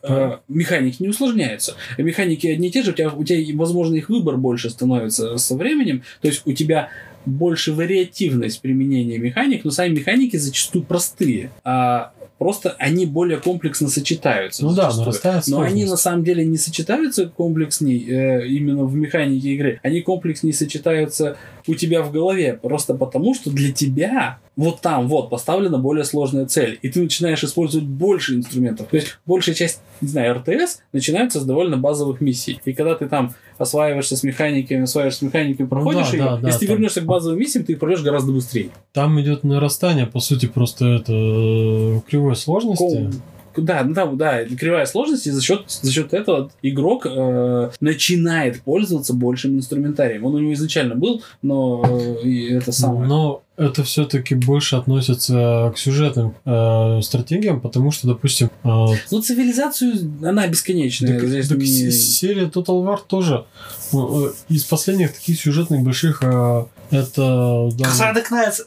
Э, механики не усложняются. Механики одни и те же, у тебя, у тебя, возможно, их выбор больше становится со временем. То есть у тебя больше вариативность применения механик, но сами механики зачастую простые. А просто они более комплексно сочетаются. Ну да, зачастую. нарастает Но они на самом деле не сочетаются комплексней э, именно в механике игры. Они комплексней сочетаются у тебя в голове. Просто потому, что для тебя вот там вот поставлена более сложная цель. И ты начинаешь использовать больше инструментов. То есть большая часть, не знаю, РТС начинается с довольно базовых миссий. И когда ты там осваиваешься с механиками, осваиваешься с механиками, проходишь Ну да, ее, да, да, если ты там. вернешься к базовым миссиям, ты пройдешь гораздо быстрее. Там идет нарастание, по сути, просто это э, кривой сложности. Ком- Да, ну там, да, кривая сложность, и за счет, за счет этого игрок э, начинает пользоваться большим инструментарием. Он у него изначально был, но э, это самое. Но это все-таки больше относится к сюжетным э, стратегиям, потому что, допустим, э, Ну, цивилизацию, она бесконечная. так- Здесь так не- се- серия Total War тоже э, э, из последних таких сюжетных больших э, это Dawn, Красавец Кнайц.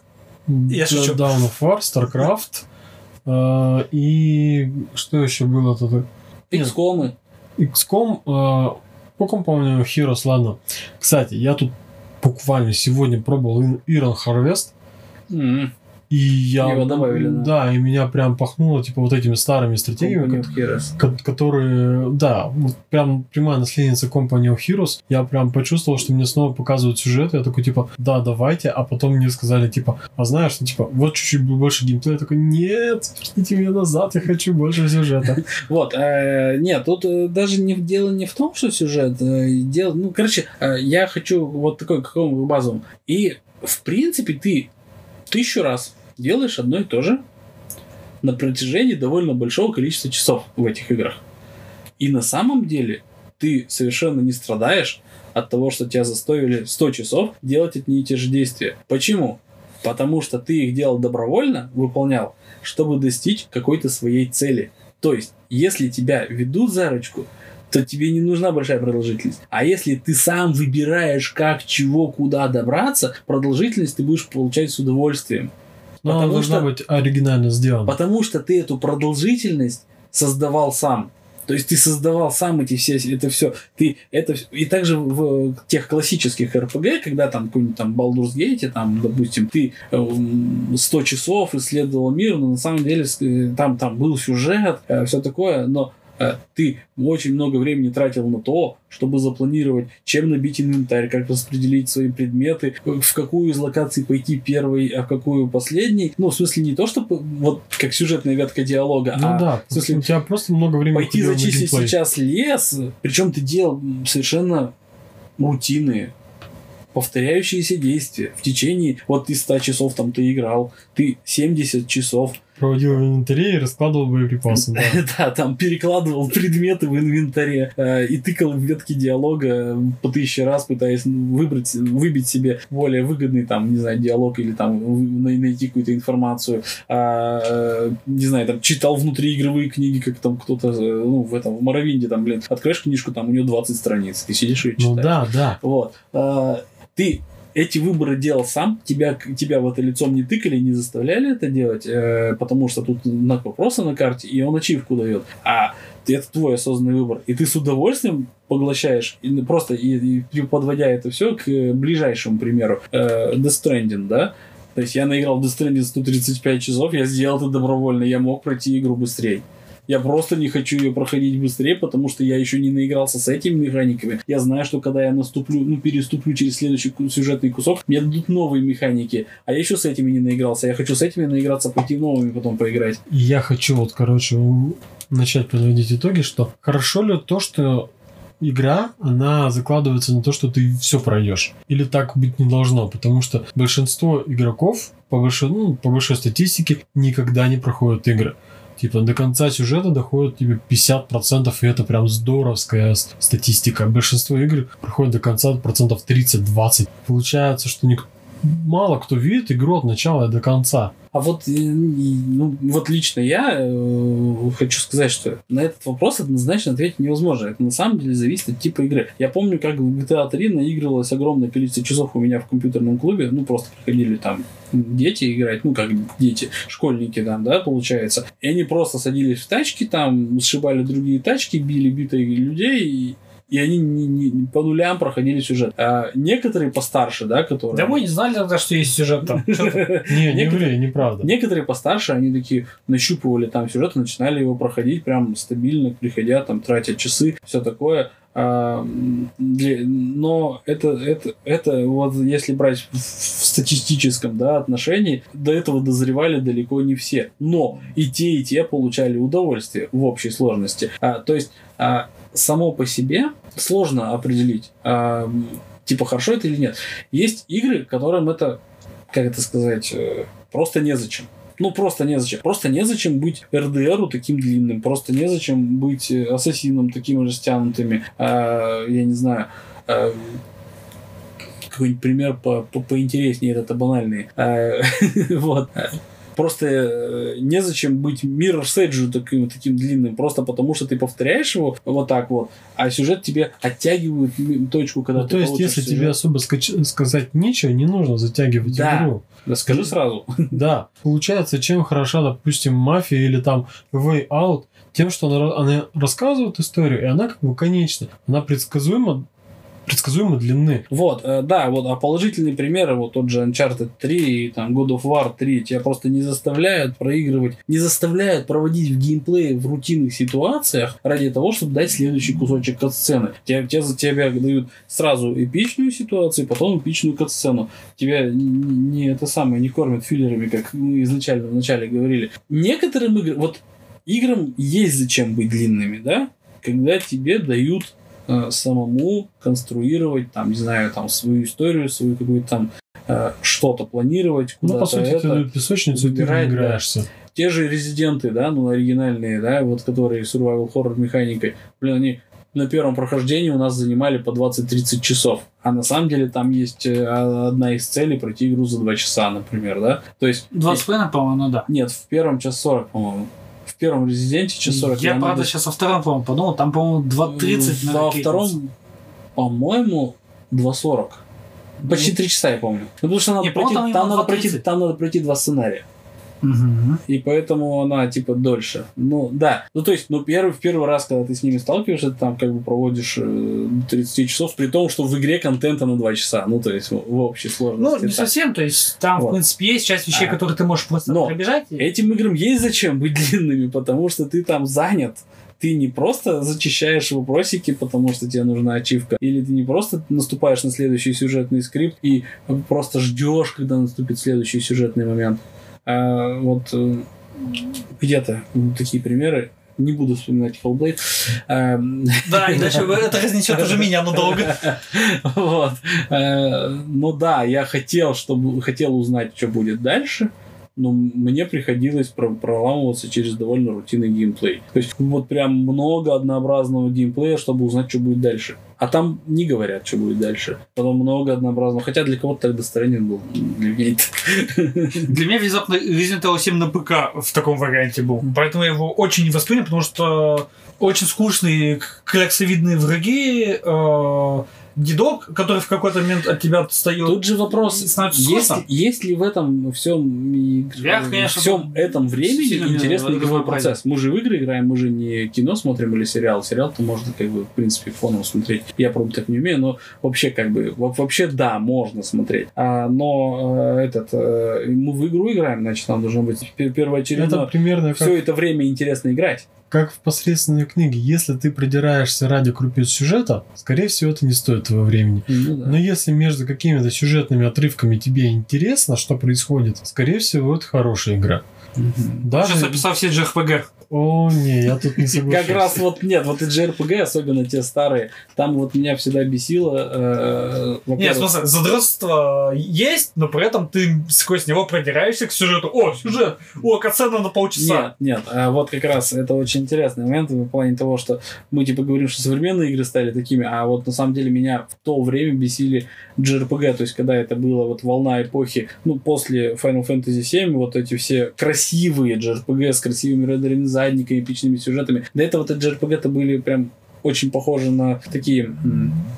Я шучу. Dawn of War, StarCraft э, и что еще было тут? XCOM. XCOM, э, по помню, Heroes, ладно. Кстати, я тут буквально сегодня пробовал Iron Harvest, М, и я... Его добавили, да. Да, и меня прям пахнуло, типа, вот этими старыми стратегиями, ко- которые, да, вот прям прямая наследница Company of Heroes, я прям почувствовал, что мне снова показывают сюжет, я такой, типа, да, давайте, а потом мне сказали, типа, а знаешь, ну, типа, вот чуть-чуть больше геймплея, я такой, нет, верните меня назад, я хочу больше сюжета. Вот, э, нет, тут э, даже не, дело не в том, что сюжет, э, дело, ну, короче, я хочу вот такой какому базовому. И, в принципе, ты тысячу раз делаешь одно и то же на протяжении довольно большого количества часов в этих играх. И на самом деле ты совершенно не страдаешь от того, что тебя заставили 100 часов делать одни и те же действия. Почему? Потому что ты их делал добровольно, выполнял, чтобы достичь какой-то своей цели. То есть, если тебя ведут за ручку, то тебе не нужна большая продолжительность. А если ты сам выбираешь, как, чего, куда добраться, продолжительность ты будешь получать с удовольствием. Но она Потому должна что- быть оригинально сделана. Потому что ты эту продолжительность создавал сам. То есть ты создавал сам эти все, это все, ты это и также в тех классических РПГ, когда там какой-нибудь там Baldur's Gate, там, допустим, ты эм, 100 часов исследовал мир, но на самом деле э, там там был сюжет, все такое, но э, ты очень много времени тратил на то, чтобы запланировать, чем набить инвентарь, как распределить свои предметы, в какую из локаций пойти первой, а в какую последней. Ну, в смысле, не то, чтобы вот как сюжетная ветка диалога, Ну а да, в смысле, у тебя просто много времени пойти зачистить сейчас лес, причем ты делал совершенно рутинные, повторяющиеся действия. В течение, вот ты 100 часов там ты играл, ты 70 часов Проводил в инвентаре и раскладывал боеприпасы. Да. Да, там перекладывал предметы в инвентаре э, и тыкал в ветки диалога по тысяче раз, пытаясь выбрать, выбить себе более выгодный там, не знаю, диалог или там найти какую-то информацию. А, э, не знаю, там читал внутриигровые книги, как там кто-то, э, ну, в этом, в Моровинде, там, блин, откроешь книжку, там у нее 20 страниц, ты сидишь и читаешь. Ну да, да. Вот. А, ты эти выборы делал сам, тебя, тебя в это лицом не тыкали, не заставляли это делать, э, потому что тут знак вопроса на карте, и он ачивку дает. А это твой осознанный выбор. И ты с удовольствием поглощаешь, и просто и, и подводя это все к э, ближайшему примеру. Э, Death Stranding, да? То есть я наиграл в Death Stranding 135 часов, я сделал это добровольно, я мог пройти игру быстрее. Я просто не хочу ее проходить быстрее, потому что я еще не наигрался с этими механиками. Я знаю, что когда я наступлю, ну, переступлю через следующий сюжетный кусок, мне дадут новые механики. А я еще с этими не наигрался. Я хочу с этими наиграться, пойти новыми потом поиграть. Я хочу вот, короче, начать подводить итоги, что хорошо ли то, что игра, она закладывается на то, что ты все пройдешь. Или так быть не должно, потому что большинство игроков, по большой, ну, по большой статистике, никогда не проходят игры. Типа до конца сюжета доходит тебе 50%, и это прям здоровская статистика. Большинство игр проходит до конца процентов 30-20. Получается, что ник- мало кто видит игру от начала до конца. А вот, э, ну, вот лично я э, хочу сказать, что на этот вопрос однозначно ответить невозможно. Это на самом деле зависит от типа игры. Я помню, как в GTA 3 наигрывалось огромное количество часов у меня в компьютерном клубе. Ну, просто приходили там дети играть, ну, как дети, школьники там, да, получается. И они просто садились в тачки там, сшибали другие тачки, били битые людей и и они не, не- по нулям проходили сюжет. А некоторые постарше, да, которые... Да мы не знали тогда, что есть сюжет там. Не, не ври, неправда. Некоторые постарше, они такие нащупывали там сюжет начинали его проходить прям стабильно, приходя там, тратя часы, все такое. А, для- но это, это, это вот если брать в, в статистическом да, отношении, до этого дозревали далеко не все. Но и те, и те получали удовольствие в общей сложности. А, то есть а, само по себе сложно определить, а, типа хорошо это или нет. Есть игры, которым это, как это сказать, э, просто незачем. Ну, просто незачем. Просто незачем быть РДРу таким длинным. Просто незачем быть э, ассасином такими растянутыми. А, я не знаю. а, какой-нибудь пример по, по- поинтереснее, это банальный. А, вот. Просто э, незачем быть Mirror's Edge таким, таким длинным, просто потому что ты повторяешь его вот так вот, а сюжет тебе оттягивает точку, когда Ну, ты то есть, если сюжет. тебе особо сказать нечего, не нужно затягивать Да. игру. Да скажи сразу. Да. Получается, чем хороша, допустим, мафия или там Way Out, тем, что она, она рассказывает историю, и она как бы конечна. Она предсказуема, предсказуемо длины. Вот, э, да, вот, а положительные примеры, вот тот же Uncharted 3 и там God of War 3, тебя просто не заставляют проигрывать, не заставляют проводить в геймплее в рутинных ситуациях ради того, чтобы дать следующий кусочек катсцены. Тебя, тебя, тебя дают сразу эпичную ситуацию, потом эпичную катсцену. Тебя не, не это самое, не кормят филлерами, как мы изначально вначале говорили. Некоторым играм, вот играм есть зачем быть длинными, да? Когда тебе дают э, самому конструировать, там, не знаю, там, свою историю, свою какую-то там э, что-то планировать, Ну, по сути, это. ты песочницу, и ты выбирать, да. играешься. Те же резиденты, да, ну, оригинальные, да, вот которые survival horror механикой, блин, они на первом прохождении у нас занимали по 20-30 часов. А на самом деле там есть э, одна из целей пройти игру за 2 часа, например, да? То есть... 20 планов, по-моему, ну да. Нет, в первом час 40, по-моему. Первом резиденте час 40. Я, правда, до- сейчас во втором, по-моему, подумал, там, по-моему, 2.30 на Во втором, по-моему, 2.40. Почти 3 часа, я помню. Ну, потому что надо Не, пройти, там, надо пройти, 2.30. там надо пройти два сценария. Мгм. И поэтому она, типа, дольше. Ну, да. Ну, то есть, ну, первый, в первый раз, когда ты с ними сталкиваешься, ты там как бы проводишь э, 30 часов, при том, что в игре контента на 2 часа. Ну, то есть, в, общей Ну, сложности. не так. совсем, то есть там, Вот. в принципе, есть часть вещей, А. которые ты можешь просто Но пробежать. и- Этим играм есть зачем быть длинными, потому что ты там занят. Ты не просто зачищаешь вопросики, потому что тебе нужна ачивка, или ты не просто наступаешь на следующий сюжетный скрипт и просто ждешь, когда наступит следующий сюжетный момент. А вот э, где-то такие примеры. Не буду вспоминать Hellblade. Эм, Да, иначе это разнесет уже меня надолго. Вот. Э, Ну да, я хотел, чтобы хотел узнать, что будет дальше, но мне приходилось про- проламываться через довольно рутинный геймплей. То есть вот прям много однообразного геймплея, чтобы узнать, что будет дальше. А там не говорят, что будет дальше. Потом много однообразного. Хотя для кого-то тогда странен был. Для меня. Для меня внезапно Resident Evil 7 на ПК в таком варианте был. Поэтому я его очень не воспринял, потому что очень скучные кляксовидные враги, э, дедок, который в какой-то момент от тебя отстает. Тут же вопрос, есть, есть ли в этом всем, и- Я, в конечно, всем этом времени интересный игровой процесс? Мы же в игры играем, мы же не кино смотрим или сериал. Сериал-то можно, как бы, в принципе, фоном смотреть. Я, правда, так не умею, но вообще, как бы, во- вообще, да, можно смотреть. А, но э, этот, э, мы в игру играем, значит, нам должно быть пер- Это первоочередно примерно как, все это время интересно играть. Как в посредственной книге. Если ты придираешься ради крупиц сюжета, скорее всего, это не стоит твоего времени. Ну да. Но если между какими-то сюжетными отрывками тебе интересно, что происходит, скорее всего, это хорошая игра. Мгм. Даже... Сейчас описал все JRPG. О, не, я тут не соглашусь. Как раз вот нет, вот и JRPG, особенно те старые, там вот меня всегда бесило. э, Нет, смысле, задротство есть, но при этом ты сквозь него продираешься к сюжету. О, сюжет! О, катсцена на полчаса. Нет, нет, а вот как раз это очень интересный момент в плане того, что мы типа говорим, что современные игры стали такими, а вот на самом деле меня в то время бесили JRPG, то есть когда это была вот волна эпохи, ну, после Final Fantasy VII, вот эти все красивые JRPG с красивыми рендерами задниками, эпичными сюжетами. До этого это JRPG-то были прям очень похожи на такие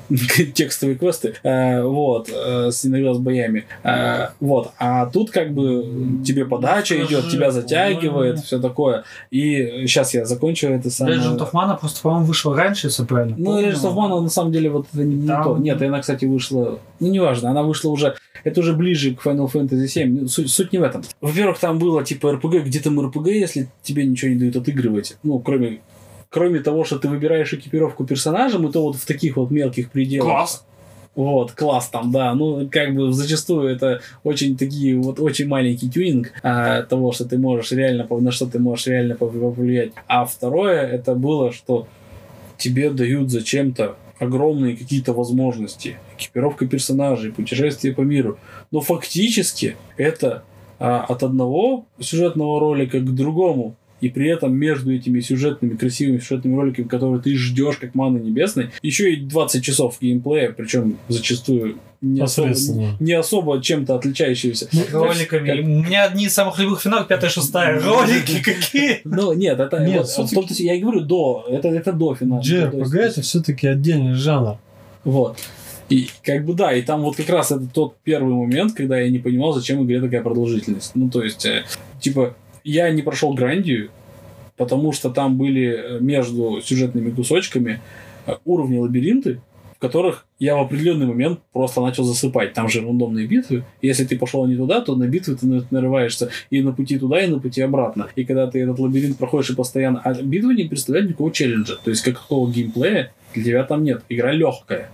текстовые квесты, Э, вот, э, с иногда с боями. Э, вот, а тут как бы тебе подача Скажи, идет, тебя затягивает, все такое. И сейчас я закончу это самое. Legend of Mana просто, по-моему, вышел раньше, если правильно Ну. Legend of Mana, на самом деле, вот это не, не то. Нет, она, кстати, вышла... Ну, неважно, она вышла уже... Это уже ближе к Final Fantasy VII. Ну, Суть, суть не в этом. Во-первых, там было, типа, RPG. Где там RPG, если тебе ничего не дают отыгрывать? Ну, кроме... Кроме того, что ты выбираешь экипировку персонажем, и то вот в таких вот мелких пределах. Класс. Вот, класс там, да. Ну, как бы зачастую это очень такие, вот очень маленький тюнинг а, того, что ты можешь реально, на что ты можешь реально пов- повлиять. А второе, это было, что тебе дают зачем-то огромные какие-то возможности. Экипировка персонажей, путешествие по миру. Но фактически это а, от одного сюжетного ролика к другому и при этом между этими сюжетными, красивыми сюжетными роликами, которые ты ждешь как маны небесной, еще и 20 часов геймплея, причем зачастую не особо, не особо чем-то отличающегося. Роликами. Как- У меня одни из самых любимых финалов, пятая, шестая. Ролики какие! Ну, нет, это Нет, вот, я и говорю до, это, это до финала. JRPG это все-таки отдельный жанр. Вот. И как бы да, и там вот как раз это тот первый момент, когда я не понимал, зачем игре такая продолжительность. Ну, то есть, э, типа, я не прошел Грандию, потому что там были э, между сюжетными кусочками э, уровни лабиринты, в которых я в определенный момент просто начал засыпать. Там же рандомные битвы. Если ты пошел не туда, то на битвы ты на- нарываешься и на пути туда, и на пути обратно. И когда ты этот лабиринт проходишь и постоянно... А битвы не представляют никакого челленджа. То есть какого геймплея для тебя там нет. Игра легкая.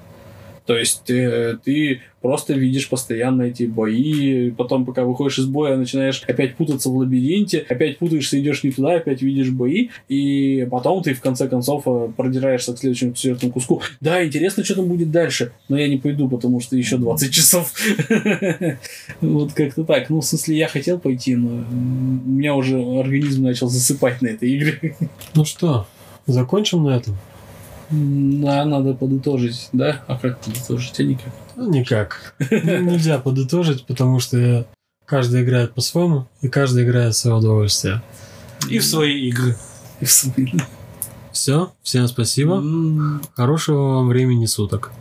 То есть э, ты просто видишь постоянно эти бои, потом, пока выходишь из боя, начинаешь опять путаться в лабиринте, опять путаешься, идешь не туда, опять видишь бои, и потом ты в конце концов э, продираешься к следующему сюжетному куску. Да, интересно, что там будет дальше, но я не пойду, потому что еще 20 часов. Вот как-то так. Ну, в смысле, я хотел пойти, но м, у меня уже организм начал засыпать на этой игре. Ну что, закончим на этом? Да, надо подытожить, да? А как подытожить? А никак. Ну, никак. Нельзя подытожить, потому что каждый играет по-своему, и каждый играет в свое удовольствие. И в свои игры. И в смысле. Все, всем спасибо. Хорошего вам времени суток.